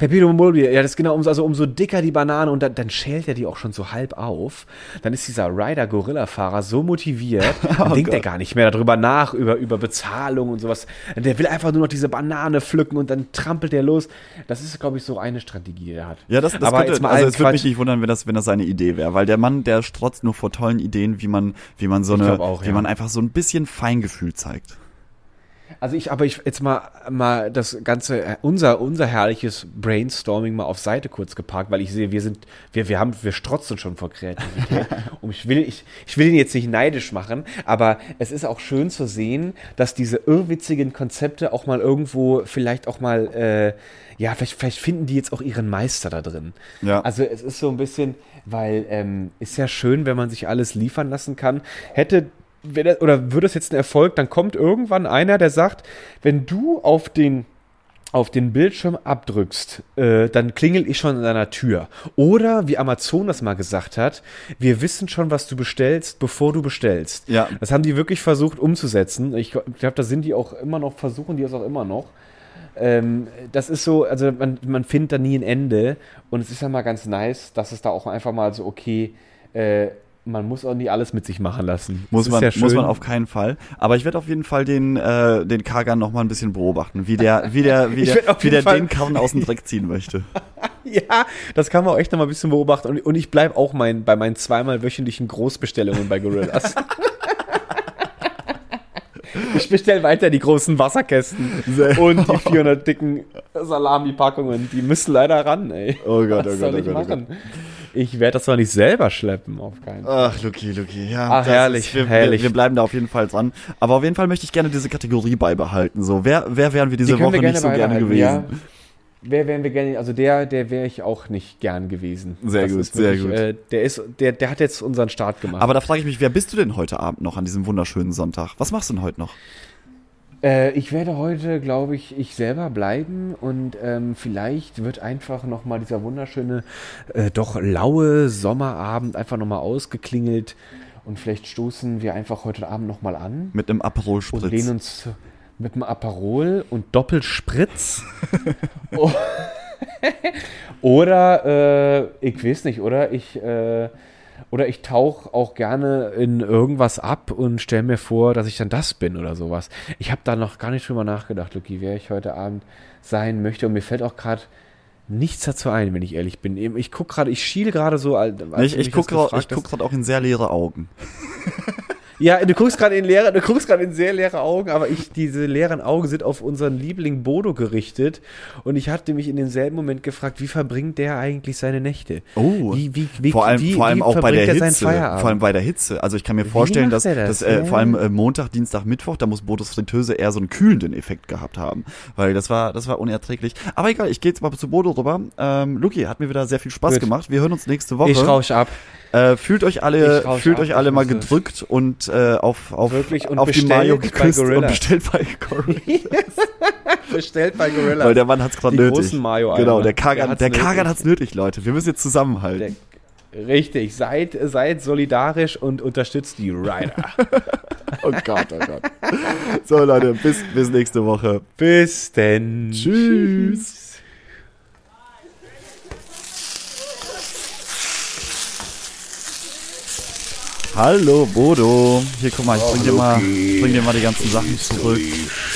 Perpetuum mobile, ja, das ist genau, umso, also umso dicker die Banane und dann, dann schält er die auch schon so halb auf. Dann ist dieser Rider-Gorilla-Fahrer so motiviert, dann denkt er gar nicht mehr darüber nach, über, über Bezahlung und sowas. Der will einfach nur noch diese Banane pflücken und dann trampelt er los. Das ist, glaube ich, so eine Strategie, die er hat. Ja, das, das Aber könnte, jetzt mal also es würde mich nicht wundern, wenn das, wenn das seine Idee wäre, weil der Mann, der strotzt nur vor tollen Ideen, wie man, wie man so eine, auch, wie ja. man einfach so ein bisschen Feingefühl zeigt. Also ich, aber ich jetzt mal, mal das ganze, äh, unser, unser herrliches Brainstorming mal auf Seite kurz geparkt, weil ich sehe, wir sind, wir, wir haben, wir strotzen schon vor Kreativität. Und ich will, ich, ich will ihn jetzt nicht neidisch machen, aber es ist auch schön zu sehen, dass diese irrwitzigen Konzepte auch mal irgendwo vielleicht auch mal, äh, ja, vielleicht, vielleicht finden die jetzt auch ihren Meister da drin. Ja. Also es ist so ein bisschen, weil ähm, ist ja schön, wenn man sich alles liefern lassen kann. Hätte das, oder würde es jetzt ein Erfolg, dann kommt irgendwann einer, der sagt, wenn du auf den auf den Bildschirm abdrückst, äh, dann klingel ich schon an deiner Tür. Oder, wie Amazon das mal gesagt hat, wir wissen schon, was du bestellst, bevor du bestellst. Ja. Das haben die wirklich versucht umzusetzen. Ich glaube, da sind die auch immer noch, versuchen die es auch immer noch. Ähm, das ist so, also man, man findet da nie ein Ende. Und es ist ja mal ganz nice, dass es da auch einfach mal so, okay, äh, man muss auch nie alles mit sich machen lassen. Muss man, ja muss man auf keinen Fall. Aber ich werde auf jeden Fall den, äh, den Kagan noch mal ein bisschen beobachten, wie der, wie der, wie der, wie der Fall- den Karren aus dem Dreck ziehen möchte. Ja, das kann man auch echt noch mal ein bisschen beobachten. Und, und ich bleibe auch mein, bei meinen zweimal wöchentlichen Großbestellungen bei Gorillas. ich bestelle weiter die großen Wasserkästen und die 400 dicken Salami-Packungen. Die müssen leider ran, ey. Oh Gott, Was oh soll Gott, oh ich Gott, oh machen? Ich werde das zwar nicht selber schleppen, auf keinen Fall. Ach, Luki, Luki, ja. Ach, das herrlich, Ist, wir, herrlich. Wir, wir bleiben da auf jeden Fall dran. Aber auf jeden Fall möchte ich gerne diese Kategorie beibehalten. So, wer, wer wären wir diese Die Woche wir nicht so gerne gewesen? Ja. Wer wären wir gerne, also der, der wäre ich auch nicht gern gewesen. Sehr Das gut, ist sehr wirklich, gut. Äh, der ist, der, der hat jetzt unseren Start gemacht. Aber da frage ich mich, wer bist du denn heute Abend noch an diesem wunderschönen Sonntag? Was machst du denn heute noch? Äh, ich werde heute, glaube ich, ich selber bleiben und ähm, vielleicht wird einfach nochmal dieser wunderschöne, äh, doch laue Sommerabend einfach nochmal ausgeklingelt und vielleicht stoßen wir einfach heute Abend nochmal an Mit einem Aperol und Spritz. lehnen uns mit einem Aperol und Doppelspritz. Oder, äh, ich weiß nicht, oder ich, äh, oder ich tauche auch gerne in irgendwas ab und stelle mir vor, dass ich dann das bin oder sowas. Ich habe da noch gar nicht drüber nachgedacht, Luki, wer ich heute Abend sein möchte. Und mir fällt auch gerade nichts dazu ein, wenn ich ehrlich bin. Ich gucke gerade, ich schiele gerade so. Als ich ich gucke gefragt guck gerade auch in sehr leere Augen. Ja, du guckst gerade in leere, du guckst gerade in sehr leere Augen, aber ich, diese leeren Augen sind auf unseren Liebling Bodo gerichtet und ich hatte mich in demselben Moment gefragt, wie verbringt der eigentlich seine Nächte? Oh, wie, wie, wie, vor allem, wie, vor allem wie auch bei der er Hitze. Vor allem bei der Hitze. Also ich kann mir vorstellen, dass, das? dass äh, Ja. vor allem äh, Montag, Dienstag, Mittwoch, da muss Bodos Fritteuse eher so einen kühlenden Effekt gehabt haben. Weil das war, das war unerträglich. Aber egal, ich gehe jetzt mal zu Bodo rüber. Ähm, Luki, hat mir wieder sehr viel Spaß Gut. gemacht. Wir hören uns nächste Woche. ich rausch ab. Äh, fühlt euch alle, fühlt ab, euch alle ich mal gedrückt und äh, auf, auf, Wirklich, und auf die Mayo bei geküsst und bestellt bei Gorillas. Bestellt bei Gorillas. Weil der Mann hat's gerade Die nötig. großen Mayo-Eimer. genau, der Der Kagan, hat's der Kagan nötig. hat's nötig, Leute. Wir müssen jetzt zusammenhalten. Richtig, seid, seid solidarisch und unterstützt die Rider. Oh Gott, oh Gott. So, Leute, bis, bis nächste Woche. Bis denn. Tschüss. Hallo Bodo. Hier, guck mal, ich bring dir mal, bring dir mal die ganzen Sachen zurück.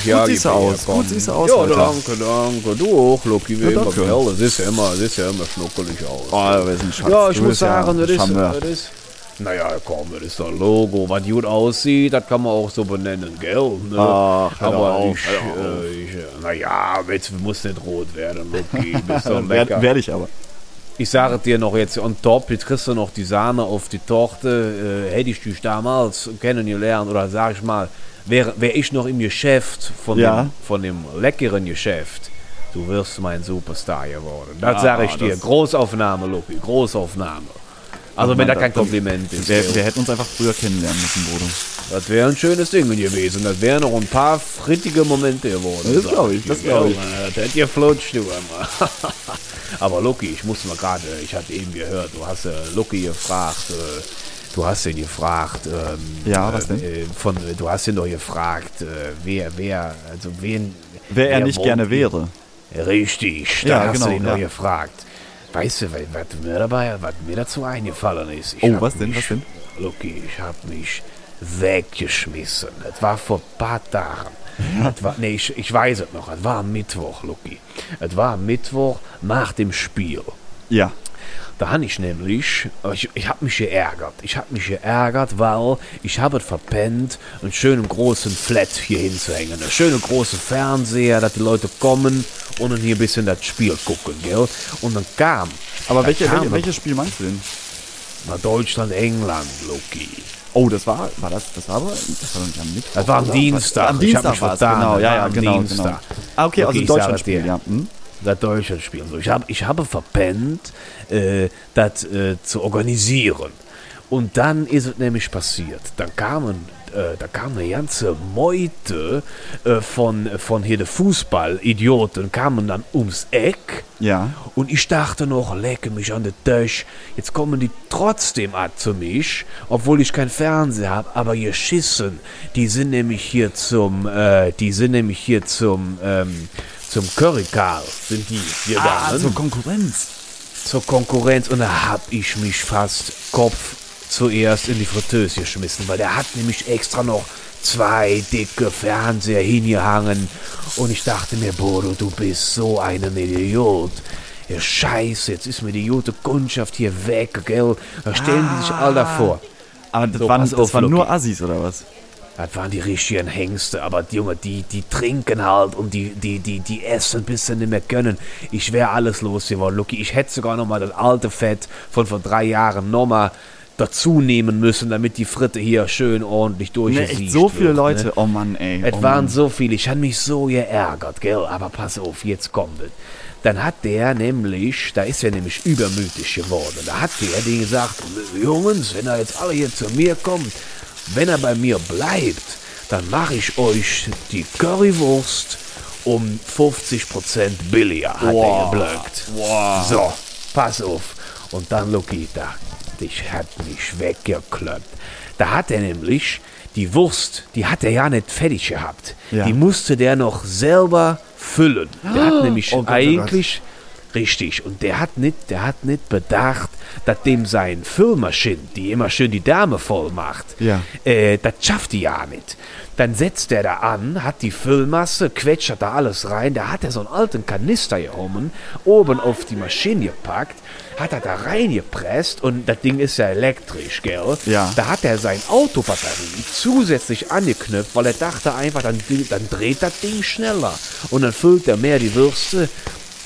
Ja, Gut siehst du aus, gut siehst du aus Ja, heute. danke, danke. Du auch, Loki, wie Ja, immer. danke. Das ist ja immer, das ist ja immer schnuckelig aus. Oh, wir sind Schatz. ja, ich muss bist ja sagen, das ist, das ist, naja, komm, das ist ein Logo, was gut aussieht, das kann man auch so benennen, gell? Ne? Ach, Aber auf, ich, doch äh, ich, äh, naja, jetzt muss nicht rot werden, Loki, bist doch Werde lecker. werd ich aber. Ich sage dir noch jetzt on top, jetzt kriegst du noch die Sahne auf die Torte. Äh, hätte ich dich damals kennengelernt oder sag ich mal, wäre wär ich noch im Geschäft von, Ja. dem, von dem leckeren Geschäft, du wirst mein Superstar geworden. Das Ah, sage ich dir. Großaufnahme, Loki, Großaufnahme. Also wenn da kein Kompliment ist. Wir, wir hätten uns einfach früher kennenlernen müssen, Bodo. Das wäre ein schönes Ding gewesen. Das wären noch ein paar frittige Momente geworden. Das sag glaub ich, das glaub gell? ich. Das hätte ihr flutscht, du immer. Aber Lucky, ich muss mal gerade, ich hatte eben gehört, du hast äh, Lucky gefragt, äh, du hast ihn gefragt, ähm, Ja, was denn? Äh, von, äh, du hast ihn doch gefragt, äh, wer, wer, also wen. Wer er nicht gerne wäre. Richtig, da Ja, hast genau, du ihn ja. doch gefragt. Weißt du, was mir dabei, was mir dazu eingefallen ist? Ich Oh, was denn, mich, was denn? Lucky, ich hab mich weggeschmissen. Es war vor ein paar Tagen. Es war, nee, ich, ich weiß es noch. Es war am Mittwoch, Lucky. Es war am Mittwoch nach dem Spiel. Ja. Da habe ich nämlich, ich, ich habe mich geärgert. Ich habe mich geärgert, weil ich habe es verpennt, einen schönen großen Flat hier hinzuhängen. Einen schönen großen Fernseher, dass die Leute kommen und dann hier ein bisschen das Spiel gucken, gell? Und dann kam, Aber welche, kam welche, welches Spiel meinst du denn? nach Deutschland, England, Lucky. Oh, das war, war das, das war aber, das war nicht am Mittwoch. Das war am oder? Dienstag. Am Dienstag war es, genau, ja, ja, genau, genau. Dienstag. Ah, okay, also Okay, sag Deutschlandspiel, ja. Hm? das Deutschland spielen. So, ich, hab, ich habe verpennt, äh, das äh, zu organisieren. Und dann ist es nämlich passiert. Dann kamen, äh, da kam eine ganze Meute äh, von, von hier der Fußball-Idioten, kamen dann ums Eck. Ja. Und ich dachte noch, lecke mich an den Tisch. Jetzt kommen die trotzdem an zu mich, obwohl ich kein Fernseher habe. Aber ihr Schissen, die sind nämlich hier zum, äh, die sind nämlich hier zum, ähm, zum Currykarl, sind die hier Ah, da. zur Konkurrenz. zur Konkurrenz. Und da hab ich mich fast Kopf zuerst in die Fritteuse geschmissen, weil der hat nämlich extra noch zwei dicke Fernseher hingehangen. Und ich dachte mir, Bodo, du bist so ein Idiot. Ja, scheiße, jetzt ist mir die gute Kundschaft hier weg, gell? Da stellen die sich all davor. Aber das So, waren, das auf, waren nur. Assis, oder was? Das waren die richtigen Hengste, aber die Junge, die, die trinken halt und die, die, die, die essen, bis sie nicht mehr können. Ich wäre alles los geworden, Lucky. Ich hätte sogar noch mal das alte Fett von vor drei Jahren noch mal dazu nehmen müssen, damit die Fritte hier schön ordentlich Ne, durchgesiegt echt so viele wird, Leute. Ne? Oh Mann, ey. Es oh waren Mann. so viele, ich habe mich so geärgert, gell? Aber pass auf, jetzt kommt es. Dann hat der nämlich, da ist er nämlich übermütig geworden. Da hat der den gesagt, Jungs, wenn er jetzt alle hier zu mir kommt, wenn er bei mir bleibt, dann mache ich euch die Currywurst um 50% billiger, hat Wow. er geblöckt. So, pass auf. Und dann, Lucky, dich hat mich weggekloppt. Da hat er nämlich die Wurst, die hat er ja nicht fertig gehabt. Ja. Die musste der noch selber füllen. Der hat nämlich Oh Gott, oh Gott. eigentlich richtig und der hat nicht, der hat nicht bedacht, dass dem sein Füllmaschine, die immer schön die Dame voll macht, Ja. äh, das schafft die ja nicht. Dann setzt er da an, hat die Füllmasse, quetscht da alles rein. Da hat er so einen alten Kanister genommen, oben auf die Maschine gepackt, hat er da reingepresst und das Ding ist ja elektrisch, gell? Ja. Da hat er sein Autobatterie zusätzlich angeknüpft, weil er dachte einfach, dann, dann dreht das Ding schneller. Und dann füllt er mehr die Würste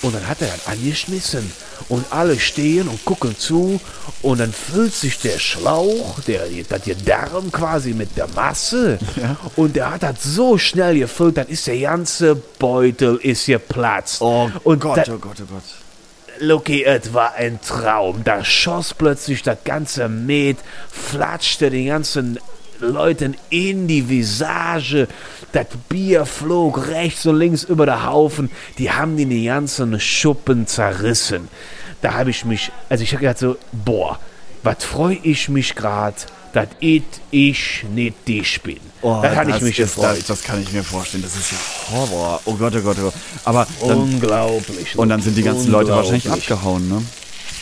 und dann hat er das angeschmissen. Und alle stehen und gucken zu. Und dann füllt sich der Schlauch, der, das der Darm quasi mit der Masse. Und der hat das so schnell gefüllt, dann ist der ganze Beutel ist geplatzt. Oh und Gott, da, oh Gott, oh Gott. Lucky, es war ein Traum. Da schoss plötzlich das ganze Met, flatschte den ganzen Leuten in die Visage. Das Bier flog rechts und links über den Haufen. Die haben die ganzen Schuppen zerrissen. Da habe ich mich, also ich habe gedacht so, boah, was freue ich mich grad, dass ich nicht dich bin. Oh, da kann ich das mich ist, das, das kann ich mir vorstellen. Das ist ja Horror. Oh Gott, oh Gott, oh Gott. Aber dann, Unglaublich. und dann sind die ganzen Leute wahrscheinlich abgehauen, ne?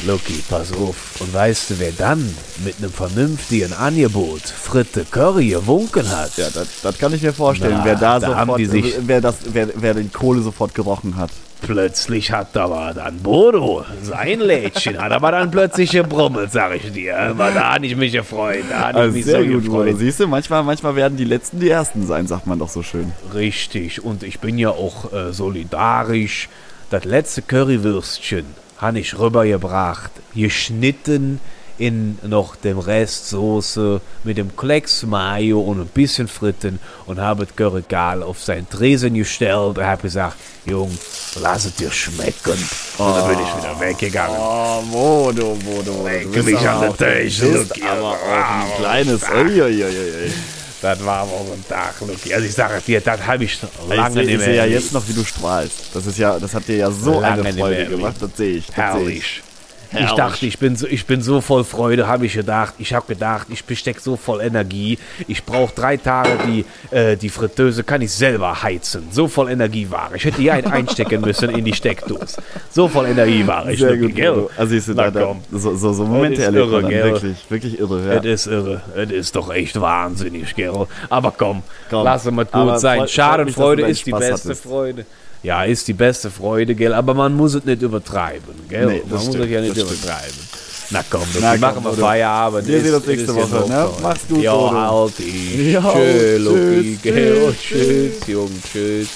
Lucky, pass auf. Und weißt du, wer dann mit einem vernünftigen Angebot Fritte Curry gewunken hat? Ja, das, das kann ich mir vorstellen. Na, wer da, da sofort, die sich- wer das, wer, wer die Kohle sofort gerochen hat. Plötzlich hat aber dann Bodo, sein Lädchen, hat aber dann plötzlich gebrummelt, sag ich dir. Aber da hatte ich mich gefreut. Da hatte ich mich so gefreut. Siehst du, manchmal, manchmal werden die Letzten die Ersten sein, sagt man doch so schön. Richtig. Und ich bin ja auch äh, solidarisch. Das letzte Currywürstchen habe ich rübergebracht. Geschnitten in noch dem Rest Soße mit dem Klecks Mayo und ein bisschen Fritten und habe das Currygal auf sein Tresen gestellt und habe gesagt, Jung, lass es dir schmecken. Und dann bin ich wieder weggegangen. Oh, Modo, Modo. Leck mich an der Tisch, aber auch ein Ah, kleines... Uiuiuiui. Das war aber so ein Tag, Lucky. Also ich sage dir, das habe ich Ich lange sehe nicht ich mehr sehe ja jetzt noch, wie du strahlst. Das ist ja, das hat dir ja so Lange eine nicht Freude gemacht. Das sehe ich. Das sehe ich. Herrlich. Ich dachte, ich bin so, ich bin so voll Freude, habe ich gedacht. Ich habe gedacht, ich besteck so voll Energie. Ich brauche drei Tage die, äh, die Fritteuse, kann ich selber heizen. So voll Energie war ich. Ich hätte die ein einstecken müssen in die Steckdose. So voll Energie war ich. Sehr gut, gell? Also du, Na da, komm. so, so, so Momente erlebt irre, man dann wirklich, wirklich irre. Ja. Es ist irre. Es ist doch echt wahnsinnig, gell? Aber komm, Komm. lass es mal gut Aber sein. Schadenfreude ist die beste hattest. Freude. Ja, ist die beste Freude, gell? Aber man muss es nicht übertreiben, gell? Nee, man muss stimmt, es ja nicht das stimmt. übertreiben. Na komm, Na wir machen wir. Feierabend. Wir sehen uns nächste Woche, ne? Mach's gut, Ja, halt dich. Ja, Tschö, tschüss, gell? tschüss. Tschüss, Jung, tschüss.